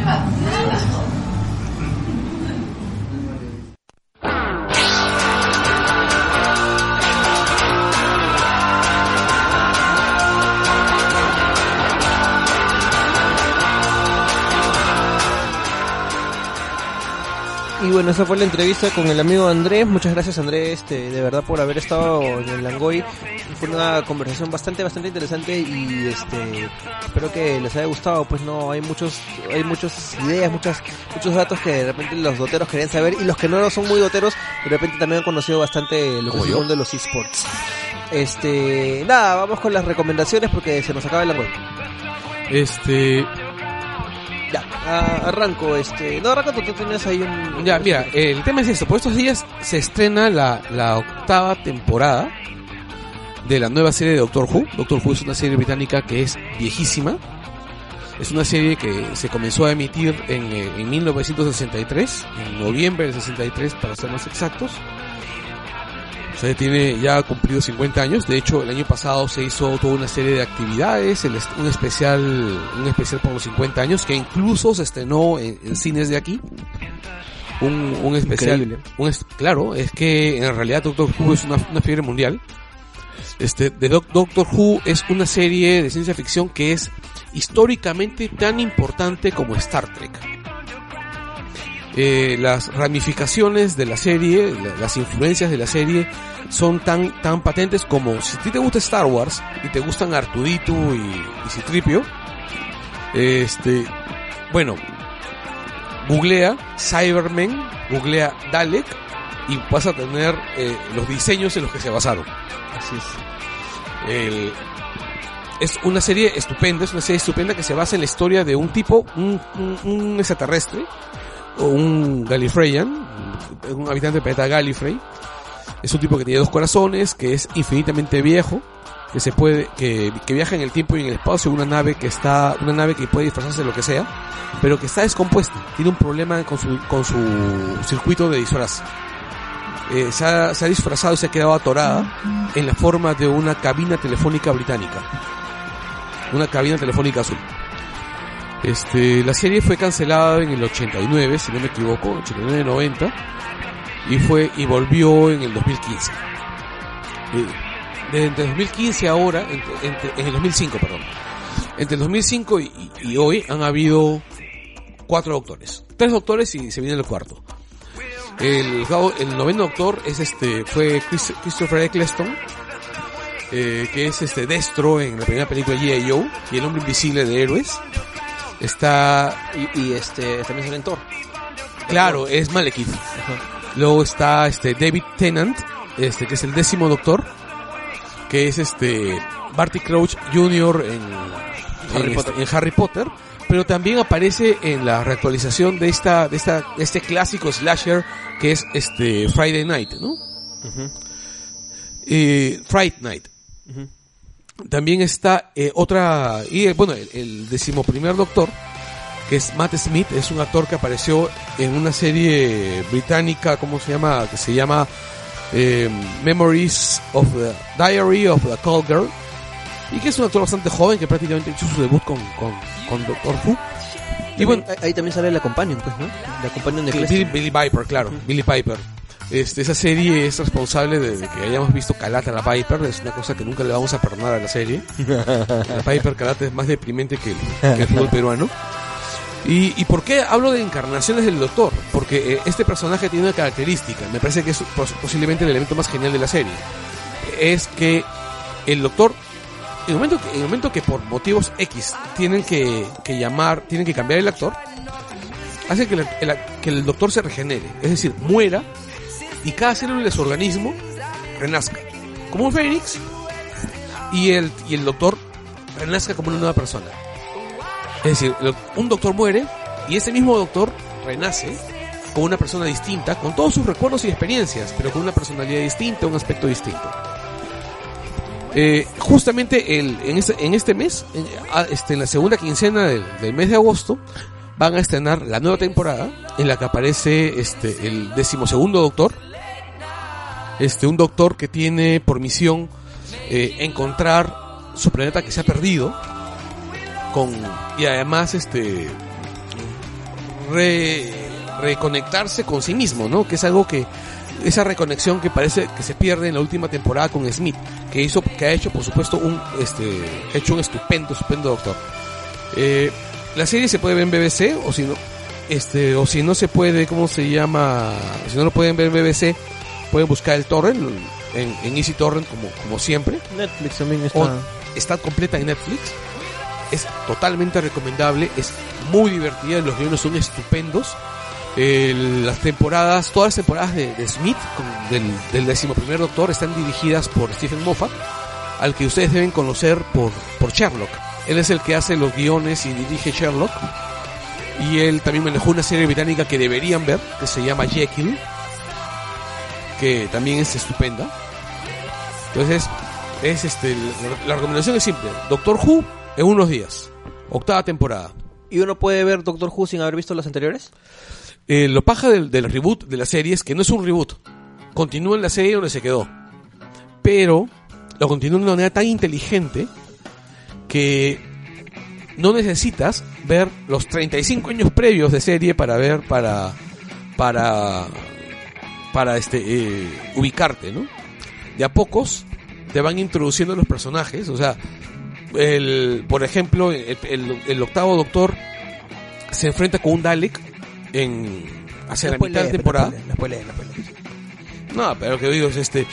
Y bueno, esa fue la entrevista con el amigo Andrés. Muchas gracias Andrés, este, de verdad por haber estado en el Langoy. Fue una conversación bastante, bastante interesante y este, espero que les haya gustado. Pues no, hay muchos, hay muchas ideas, muchas, muchos datos que de repente los doteros querían saber y los que no son muy doteros, de repente también han conocido bastante lo que es el mundo de los esports. Este, nada, vamos con las recomendaciones porque se nos acaba el Langoy. Este, Ah, arranco, este, no arranco, tú, tú tienes ahí un... ya, mira, el tema es esto. Por estos días se estrena la, la octava temporada de la nueva serie de Doctor Who. Doctor Who es una serie británica que es viejísima. Es una serie que se comenzó a emitir en, eh, en 1963, en noviembre del 63 para ser más exactos. Tiene ya cumplido 50 años. De hecho, el año pasado se hizo toda una serie de actividades, el un especial, un especial por los 50 años que incluso se estrenó en, en cines de aquí. Un, un especial, Increíble. un claro, es que en realidad Doctor Who es una, una fiebre mundial. Este, de Doc- Doctor Who es una serie de ciencia ficción que es históricamente tan importante como Star Trek. Eh, las ramificaciones de la serie, la- las influencias de la serie son tan, tan patentes como si a ti te gusta Star Wars y te gustan Artudito y, y Citripio, este, bueno, googlea Cybermen, googlea Dalek y vas a tener eh, los diseños en los que se basaron. Así es. El- es una serie estupenda, es una serie estupenda que se basa en la historia de un tipo, un, un- un extraterrestre, un Gallifreyan, un habitante del planeta Gallifrey. Es un tipo que tiene dos corazones, que es infinitamente viejo, que se puede, que, viaja en el tiempo y en el espacio, una nave que está, una nave que puede disfrazarse de lo que sea, pero que está descompuesta, tiene un problema con su, con su circuito de disfraz. Eh, se, ha, se ha disfrazado y se ha quedado atorada en la forma de una cabina telefónica británica. Una cabina telefónica azul. Este, la serie fue cancelada en el 89, si no me equivoco, 89-90, y fue, y volvió en el 2015. Eh, Desde entre 2015 ahora, entre- entre- en el 2005, perdón. Entre el 2005 y, y- hoy han habido cuatro doctores. Tres doctores y se viene el cuarto. El, el noveno doctor es este, fue Chris- Christopher Eccleston, eh, que es este Destro en la primera película G.I. Joe y el hombre invisible de héroes. Está, Y, y este, también sale en Thor. claro, es Malekith. Luego está este David Tennant, este que es el décimo doctor, que es este Barty Crouch Jr. en Harry en, Potter. este- en Harry Potter, pero también aparece en la reactualización de esta de esta de este clásico slasher que es este Friday Night, ¿no? Eh, Fright Night. También está eh, otra y eh, bueno el, el decimoprimer doctor que es Matt Smith, es un actor que apareció en una serie británica, ¿cómo se llama? Que se llama eh, Memories of the Diary of the Call Girl. Y que es un actor bastante joven que prácticamente hizo su debut con, con, con Doctor Who. Y bueno, ahí, también sale la companion, pues, ¿no? La companion de Billy. Billy Piper, claro, Billy Piper. Este, esa serie es responsable de, que hayamos visto Calata la Piper, es una cosa que nunca le vamos a perdonar a la serie. La Piper Calata es más deprimente que, el- fútbol peruano. ¿Y, ¿Y por qué hablo de encarnaciones del Doctor? Porque eh, este personaje tiene una característica, me parece que es pos- posiblemente el elemento más genial de la serie. Es que el Doctor, en el momento que, el momento que por motivos X tienen que, que llamar, tienen que cambiar el actor, hace que el- que el Doctor se regenere, es decir, muera y cada célula de su organismo renazca, como un fénix, y el, y el Doctor renazca como una nueva persona. Es decir, un doctor muere y ese mismo doctor renace como una persona distinta, con todos sus recuerdos y experiencias, pero con una personalidad distinta, un aspecto distinto. Eh, justamente el, en, este, en este mes, en, este, en la segunda quincena del, del mes de agosto, van a estrenar la nueva temporada en la que aparece este, el decimosegundo doctor, este, un doctor que tiene por misión eh, encontrar su planeta que se ha perdido con y además este re- reconectarse con sí mismo, ¿no? Que es algo que esa reconexión que parece que se pierde en la última temporada con Smith, que hizo que ha hecho por supuesto un este hecho un estupendo estupendo doctor. Eh, la serie se puede ver en BBC o si no este o si no se puede, ¿cómo se llama? Si no lo pueden ver en BBC, pueden buscar el torrent en, en Easy Torrent como como siempre Netflix también está. o- está completa en Netflix. Es totalmente recomendable, es muy divertida, los guiones son estupendos. El- las temporadas, todas las temporadas de, de Smith, con- del, del decimoprimer doctor, están dirigidas por Stephen Moffat, al que ustedes deben conocer por, por Sherlock. Él es el que hace los guiones y dirige Sherlock. Y él también manejó una serie británica que deberían ver, que se llama Jekyll, que también es estupenda. Entonces, es este, la, recomendación es simple. Doctor Who en unos días. Octava temporada. ¿Y uno puede ver Doctor Who sin haber visto los anteriores? Eh, lo paja del, del reboot de la serie es que no es un reboot. Continúa en la serie donde se quedó. Pero lo continúa de una manera tan inteligente que no necesitas ver los 35 años previos de serie para ver, para, para, para este, eh, ubicarte, ¿no? De a pocos te van introduciendo los personajes, o sea, el, por ejemplo, el, el- el octavo doctor se enfrenta con un Dalek en hacia la mitad de temporada. La spoileé, la spoileé. No, pero lo que digo es este.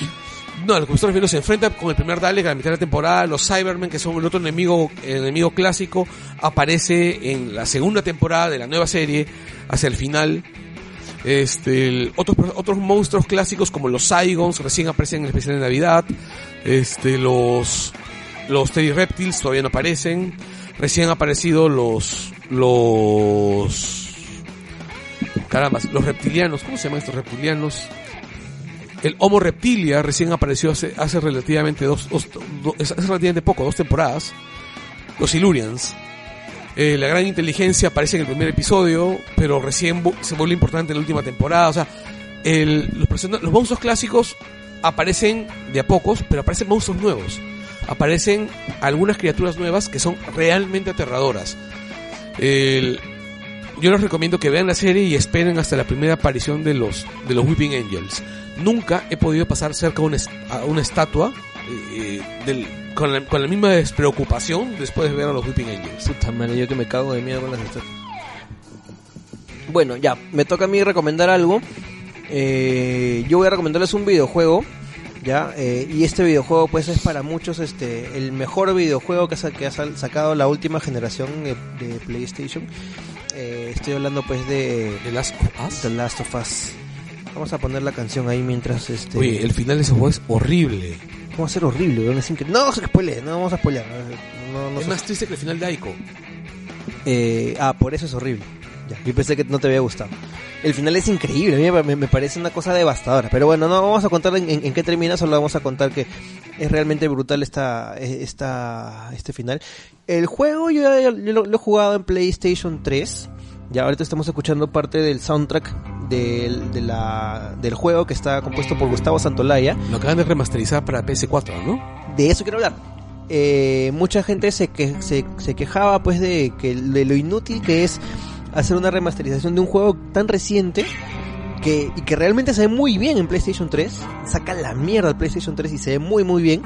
No, lo que me estoy refiriendo se enfrenta con el primer Dalek a la mitad de la temporada. Los Cybermen, que son el otro enemigo, el enemigo clásico, aparece en la segunda temporada de la nueva serie, hacia el final. Este, el- otros, otros monstruos clásicos como los Saigons recién aparecen en el especial de Navidad. Este, los, los Teddy Reptiles todavía no aparecen. Recién han aparecido los, los, caramba, los reptilianos. ¿Cómo se llaman estos reptilianos? El Homo Reptilia recién apareció hace, hace relativamente dos, dos- do- hace relativamente poco, dos temporadas. Los Ilurians. Eh, la gran inteligencia aparece en el primer episodio, pero recién se vuelve importante en la última temporada. O sea, los, monstruos clásicos aparecen de a pocos, pero aparecen monstruos nuevos. Aparecen algunas criaturas nuevas que son realmente aterradoras. Yo les recomiendo que vean la serie y esperen hasta la primera aparición de los de los Weeping Angels. Nunca he podido pasar cerca a una, a estatua eh, del- con, la, con la misma despreocupación después de ver a los Weeping Angels. Puta madre, yo que me cago de miedo con las estatuas. Bueno, ya, me toca a mí recomendar algo. Eh, yo voy a recomendarles un videojuego, ya, eh, y este videojuego pues es para muchos este el mejor videojuego que, sa- que ha sacado la última generación de, de PlayStation. Eh, estoy hablando pues de The Last of Us. The Last of Us. Vamos a poner la canción ahí mientras este. Oye, el final de ese juego es horrible. ¿Cómo va a ser horrible? weón? Es increíble. No se spoile, no vamos a spoilear. No, no es más triste que el final de Aiko. Eh, ah, por eso es horrible. Ya, yo pensé que no te había gustado. El final es increíble, a mí me, me parece una cosa devastadora. Pero bueno, no vamos a contar en, en- en qué termina, solo vamos a contar que es realmente brutal esta, esta, este final. El juego yo, ya- yo lo, lo he jugado en PlayStation 3. Ya ahorita estamos escuchando parte del soundtrack del, de la, del juego que está compuesto por Gustavo Santolaya. Lo acaban de remasterizar para PS4, ¿no? De eso quiero hablar. Eh, mucha gente se, que, se, se quejaba pues de que de lo inútil que es hacer una remasterización de un juego tan reciente que, y que realmente se ve muy bien en PlayStation 3. Saca la mierda al PlayStation 3 y se ve muy muy bien.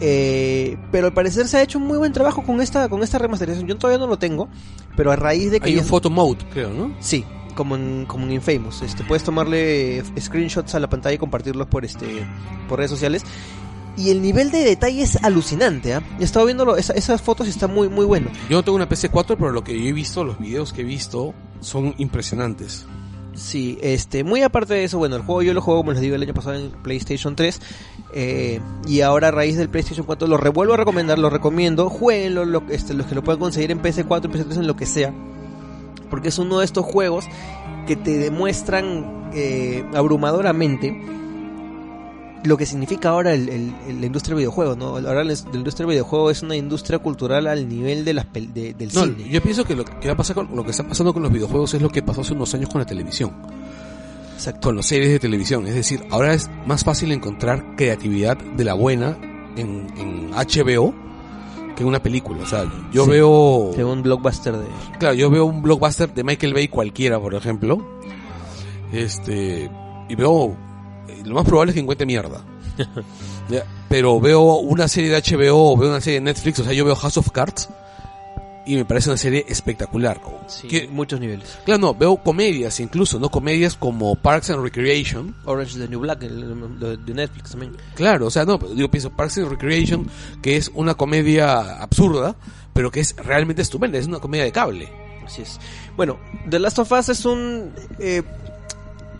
Eh, pero al parecer se ha hecho un muy buen trabajo con esta con esta remasterización. Yo todavía no lo tengo, pero a raíz de que Hay ya- un photo mode, creo, ¿no? Sí, como en, como en Infamous. Este, puedes tomarle screenshots a la pantalla y compartirlos por este por redes sociales. Y el nivel de detalle es alucinante, ¿ah? He estado viendo esa- esas fotos y está muy muy bueno. Yo no tengo una PS4, pero lo que yo he visto, los videos que he visto, son impresionantes. Sí, este, muy aparte de eso, bueno, el juego yo lo juego, como les digo, el año pasado en PlayStation 3. eh, y ahora a raíz del PlayStation 4 lo revuelvo a recomendar, lo recomiendo. Jueguenlo, lo, este, los que lo puedan conseguir en PS4, en PS3, en lo que sea. Porque es uno de estos juegos que te demuestran eh, abrumadoramente lo que significa ahora el, el- la industria del videojuego, ¿no? Ahora la, la industria del videojuego es una industria cultural al nivel de las de- del No, cine. yo pienso que lo que va a pasar con lo que está pasando con los videojuegos es lo que pasó hace unos años con la televisión. Exacto. con las series de televisión. Es decir, ahora es más fácil encontrar creatividad de la buena en, en HBO que una película. O sea, yo Sí. veo... De un blockbuster de... Claro, yo veo un blockbuster de Michael Bay cualquiera, por ejemplo. Este, y veo, eh, lo más probable es que encuentre mierda. Pero veo una serie de HBO veo una serie de Netflix, o sea, yo veo House of Cards y me parece una serie espectacular. Sí, Que- muchos niveles. claro, no, veo comedias incluso, ¿no? Comedias como Parks and Recreation. Orange is the New Black, el- el- de Netflix también. Claro, o sea, no, yo pienso Parks and Recreation, que es una comedia absurda, pero que es realmente estupenda, es una comedia de cable. Así es. Bueno, The Last of Us es un... eh,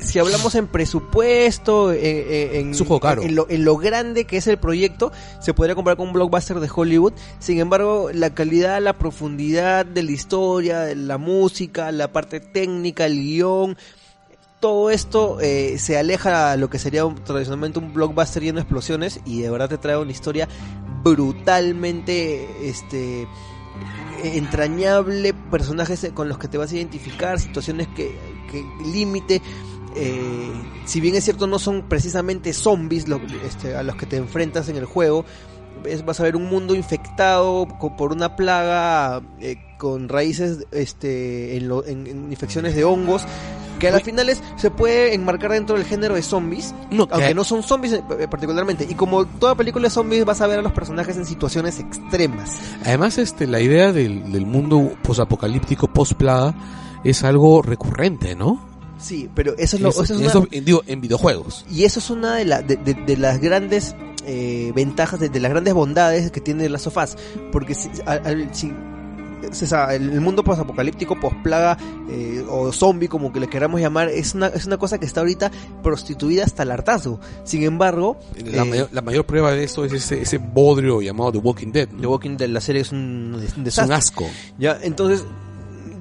si hablamos en presupuesto, en, caro. Lo, en lo grande que es el proyecto, se podría comparar con un blockbuster de Hollywood. Sin embargo, la calidad, la profundidad de la historia, de la música, la parte técnica, el guion, todo esto eh, se aleja a lo que sería un- tradicionalmente un blockbuster lleno de explosiones y de verdad te trae una historia brutalmente este entrañable, personajes con los que te vas a identificar, situaciones que, que límite. Eh, si bien es cierto no son precisamente zombies lo- este, a los que te enfrentas en el juego, es- vas a ver un mundo infectado por una plaga eh, con raíces este, en, lo- en- en infecciones de hongos que a las finales se puede enmarcar dentro del género de zombies No, que- aunque no son zombies eh, particularmente. Y como toda película de zombies vas a ver a los personajes en situaciones extremas. Además, este, la idea del, del mundo posapocalíptico post-plaga es algo recurrente, ¿no? Sí, pero eso es lo, Eso- eso es una- eso, eh, digo, en videojuegos. y eso es una de, la- de, de- de las grandes eh, ventajas, de, las grandes bondades que tiene las sofás, porque si, al- al- si- o sea, el mundo posapocalíptico, posplaga eh, o zombie, como que le queramos llamar, es una, es una cosa que está ahorita prostituida hasta el hartazo. Sin embargo, La, eh, mayor, la mayor prueba de esto es ese, ese bodrio llamado The Walking Dead. ¿no? The Walking Dead, la serie es un, un es un desastre. asco. Ya, entonces,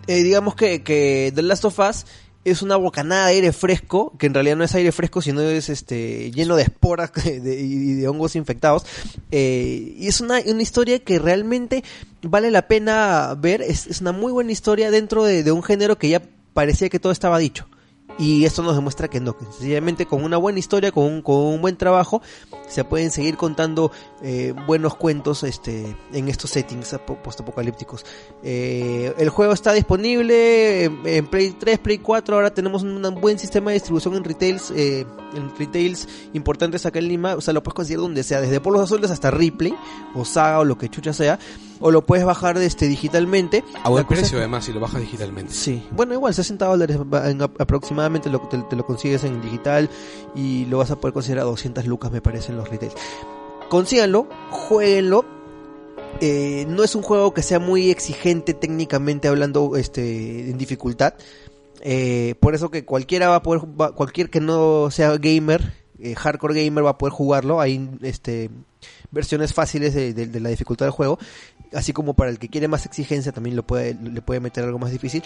eh, digamos que, que The Last of Us es una bocanada de aire fresco, que en realidad no es aire fresco, sino es este lleno de esporas de- y de hongos infectados. Eh, y es una, una historia que realmente vale la pena ver. Es, es una muy buena historia dentro de, de un género que ya parecía que todo estaba dicho. Y esto nos demuestra que no, sencillamente con una buena historia, con un, con un buen trabajo, se pueden seguir contando eh, buenos cuentos este, en estos settings apo- postapocalípticos. Eh, el juego está disponible en, en Play 3, Play 4, ahora tenemos un, un buen sistema de distribución en retails, eh, en retails importantes acá en Lima, o sea, lo puedes conseguir donde sea, desde Polos Azules hasta Ripley, o Saga, o lo que chucha sea, o lo puedes bajar este, digitalmente. A buen precio, que- además, si lo bajas digitalmente. Sí, bueno, igual 60 dólares en aproximadamente lo, te, te lo consigues en digital y lo vas a poder conseguir a 200 lucas, me parece, en los retails. Consíganlo, jueguenlo. Eh, no es un juego que sea muy exigente técnicamente hablando este, en dificultad. Eh, por eso que cualquiera va a poder, va- cualquier que no sea gamer, eh, hardcore gamer va a poder jugarlo. Hay este, versiones fáciles de, la dificultad del juego. Así como para el que quiere más exigencia también lo puede, le puede meter algo más difícil.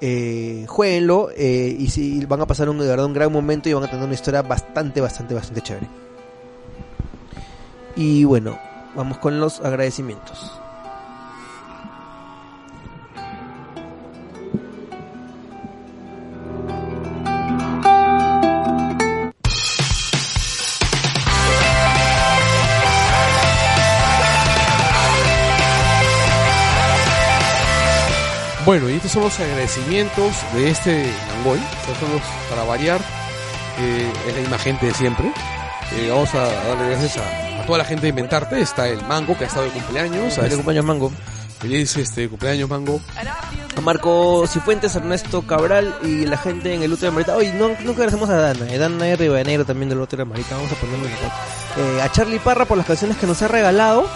Eh, jueguenlo eh, y si van a pasar un, de verdad un gran momento y van a tener una historia bastante, bastante, bastante chévere. Y bueno, vamos con los agradecimientos. Bueno, y estos son los agradecimientos de este Langoy. Estos son los, para variar, eh, es la misma gente de siempre. Eh, vamos a darle gracias a, a toda la gente de Inventarte. Está el Mango, que ha estado de cumpleaños. A Feliz cumpleaños Mango. feliz este, cumpleaños, Mango. A Marco Cifuentes, Ernesto Cabral y la gente en el Útero de Marita. Oye, no, nunca agradecemos a Dana. Eh, Dana R. Rivadeneiro también del Útero de Marita. Vamos a ponerlo en la. Eh, a Charlie Parra por las canciones que nos ha regalado.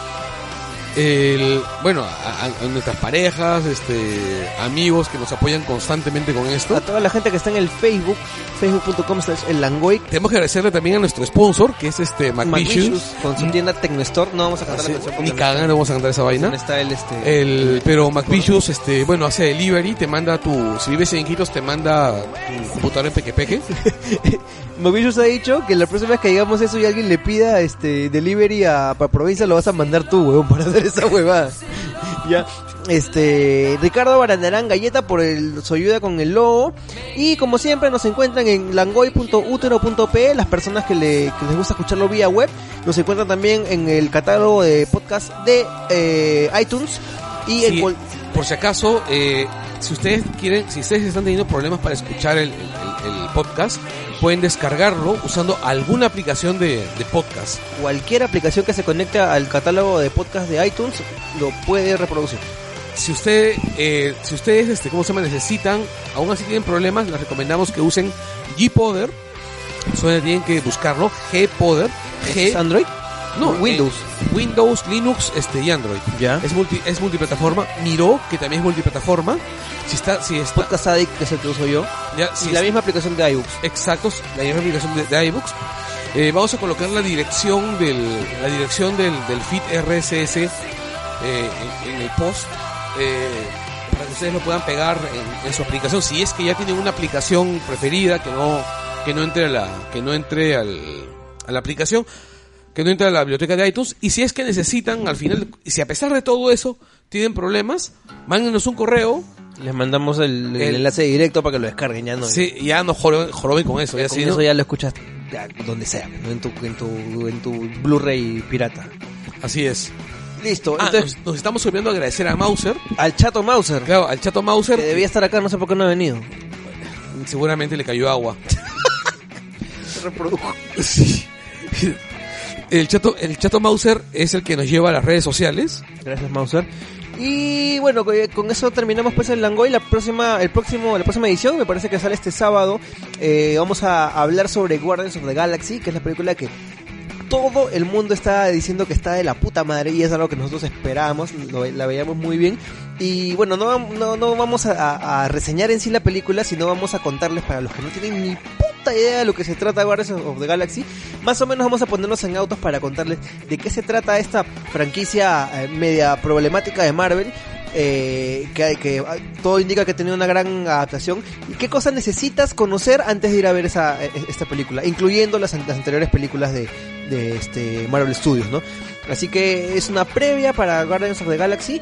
El, bueno, a, nuestras parejas, este, amigos que nos apoyan constantemente con esto. A toda la gente que está en el Facebook. Facebook.com slash el Langoy. Tenemos que agradecerle también a nuestro sponsor, que es este McVicious. Con su tienda Tecnostore. No vamos a cantar la canción ni cagando vamos a cantar esa no vaina. está el este. El, pero McVicious, este, bueno, hace delivery, te manda tu, si vives en Iquitos, te manda tu computadora en pequepeque. Macvicious ha dicho que la próxima vez que digamos eso y alguien le pida este delivery a, para provincia lo vas a mandar tú, weón, para hacer esa huevada. ya. Este, Ricardo Barandarán Galleta por el su ayuda con el logo. Y como siempre nos encuentran en langoy.utero.p, las personas que, le, que les gusta escucharlo vía web. Nos encuentran también en el catálogo de podcast de eh, iTunes. Y en Sí, cual- por si acaso, eh, si ustedes quieren, si ustedes están teniendo problemas para escuchar el, el- el podcast, pueden descargarlo usando alguna aplicación de, de podcast. cualquier aplicación que se conecte al catálogo de podcast de iTunes lo puede reproducir. Si usted, eh, si ustedes, este, ¿cómo se llama? Necesitan, aún así tienen problemas, les recomendamos que usen Gpoder. Solo tienen que buscarlo, Gpoder, ¿Es G, Android? No, Windows. eh, Windows, Linux, este y Android. Ya. Es multi, es multiplataforma. Miro, que también es multiplataforma. Si está, si está, Podcast Addict, que es el que uso yo. ya, si y la misma aplicación de iBooks. exactos, la misma aplicación de, de iBooks. Eh, vamos a colocar la dirección del, la dirección del, del feed RSS eh, en, en el post eh, para que ustedes lo puedan pegar en, en su aplicación. Si es que ya tienen una aplicación preferida que no que no entre a la que no entre al, a la aplicación que no entre a la biblioteca de iTunes y si es que necesitan al final si a pesar de todo eso tienen problemas mándenos un correo Les mandamos el, el El- enlace directo para que lo descarguen. Ya no, sí, ya no joroben, joroben con eso ya con sí, eso ¿no? ya lo escuchas donde sea, ¿no? en tu, en tu, en tu Blu-ray pirata. así es Listo, Ah, entonces nos, nos estamos olvidando de agradecer a Mauser, al chato Mauser, claro, al chato Mauser, que debía estar acá, no sé por qué no ha venido. seguramente le cayó agua. Se reprodujo. Sí. El chato, el chato Mauser es el que nos lleva a las redes sociales. Gracias Mauser. Y bueno, co- con eso terminamos pues el Langoy. La próxima, el próximo, la próxima edición me parece que sale este sábado. Eh, vamos a hablar sobre Guardians of the Galaxy, que es la película que todo el mundo está diciendo que está de la puta madre y es algo que nosotros esperábamos, la veíamos muy bien. Y bueno, no, no, no vamos a, reseñar en sí la película, sino vamos a contarles para los que no tienen ni puta idea de lo que se trata Guardians of the Galaxy. Más o menos vamos a ponernos en autos para contarles de qué se trata esta franquicia eh, media problemática de Marvel. Eh, que, que todo indica que ha tenido una gran adaptación y qué cosas necesitas conocer antes de ir a ver esa, eh, esta película, incluyendo las, las anteriores películas de, de este Marvel Studios, ¿no? Así que es una previa para Guardians of the Galaxy.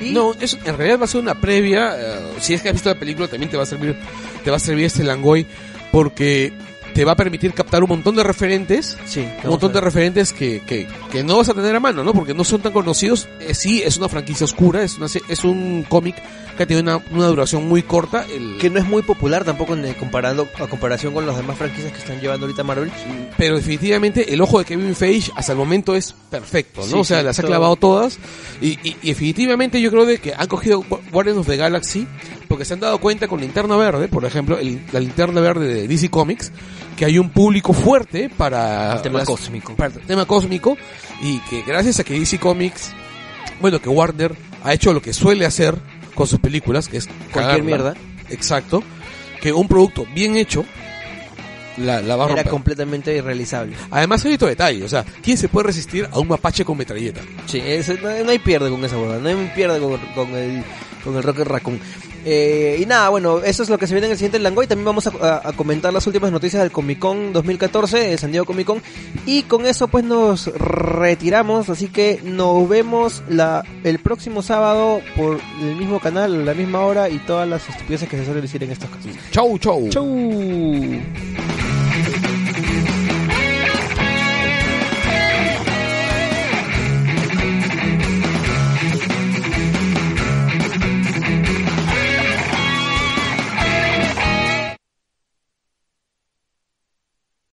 Y No, en realidad va a ser una previa. eh, si es que has visto la película, también te va a servir, te va a servir este Langoy, porque te va a permitir captar un montón de referentes sí, un montón de referentes que, que, que no vas a tener a mano, ¿no? Porque no son tan conocidos. Eh, sí, es una franquicia oscura, es, una, es un cómic que tiene una, una duración muy corta. El, que no es muy popular tampoco en, comparando a comparación con las demás franquicias que están llevando ahorita Marvel. pero definitivamente el ojo de Kevin Feige hasta el momento es perfecto, ¿no? Sí, o sea, sí, las ha clavado todas. Y, y, y definitivamente yo creo de que han cogido Gu- Guardians of the Galaxy porque se han dado cuenta con Linterna Verde, por ejemplo, el- la Linterna Verde de DC Comics, que hay un público fuerte para El tema las- cósmico. para el tema cósmico y que gracias a que DC Comics, bueno, que Warner ha hecho lo que suele hacer con sus películas, que es Cualquier cagarla. mierda. Exacto. Que un producto bien hecho la, la va a Era romper. completamente irrealizable. Además hay otro detalle, o sea, ¿quién se puede resistir a un mapache con metralleta? Sí, no, no hay pierde con esa huevada, no hay pierde con, con el con el Rocket Raccoon. Eh, y nada, bueno, eso es lo que se viene en el siguiente Langoy. También vamos a, a- a comentar las últimas noticias del Comic Con 2014, de San Diego Comic Con. Y con eso pues nos retiramos, así que nos vemos la, el próximo sábado por el mismo canal, a la misma hora y todas las estupideces que se suelen decir en estos casos. Chau, chau. Chau.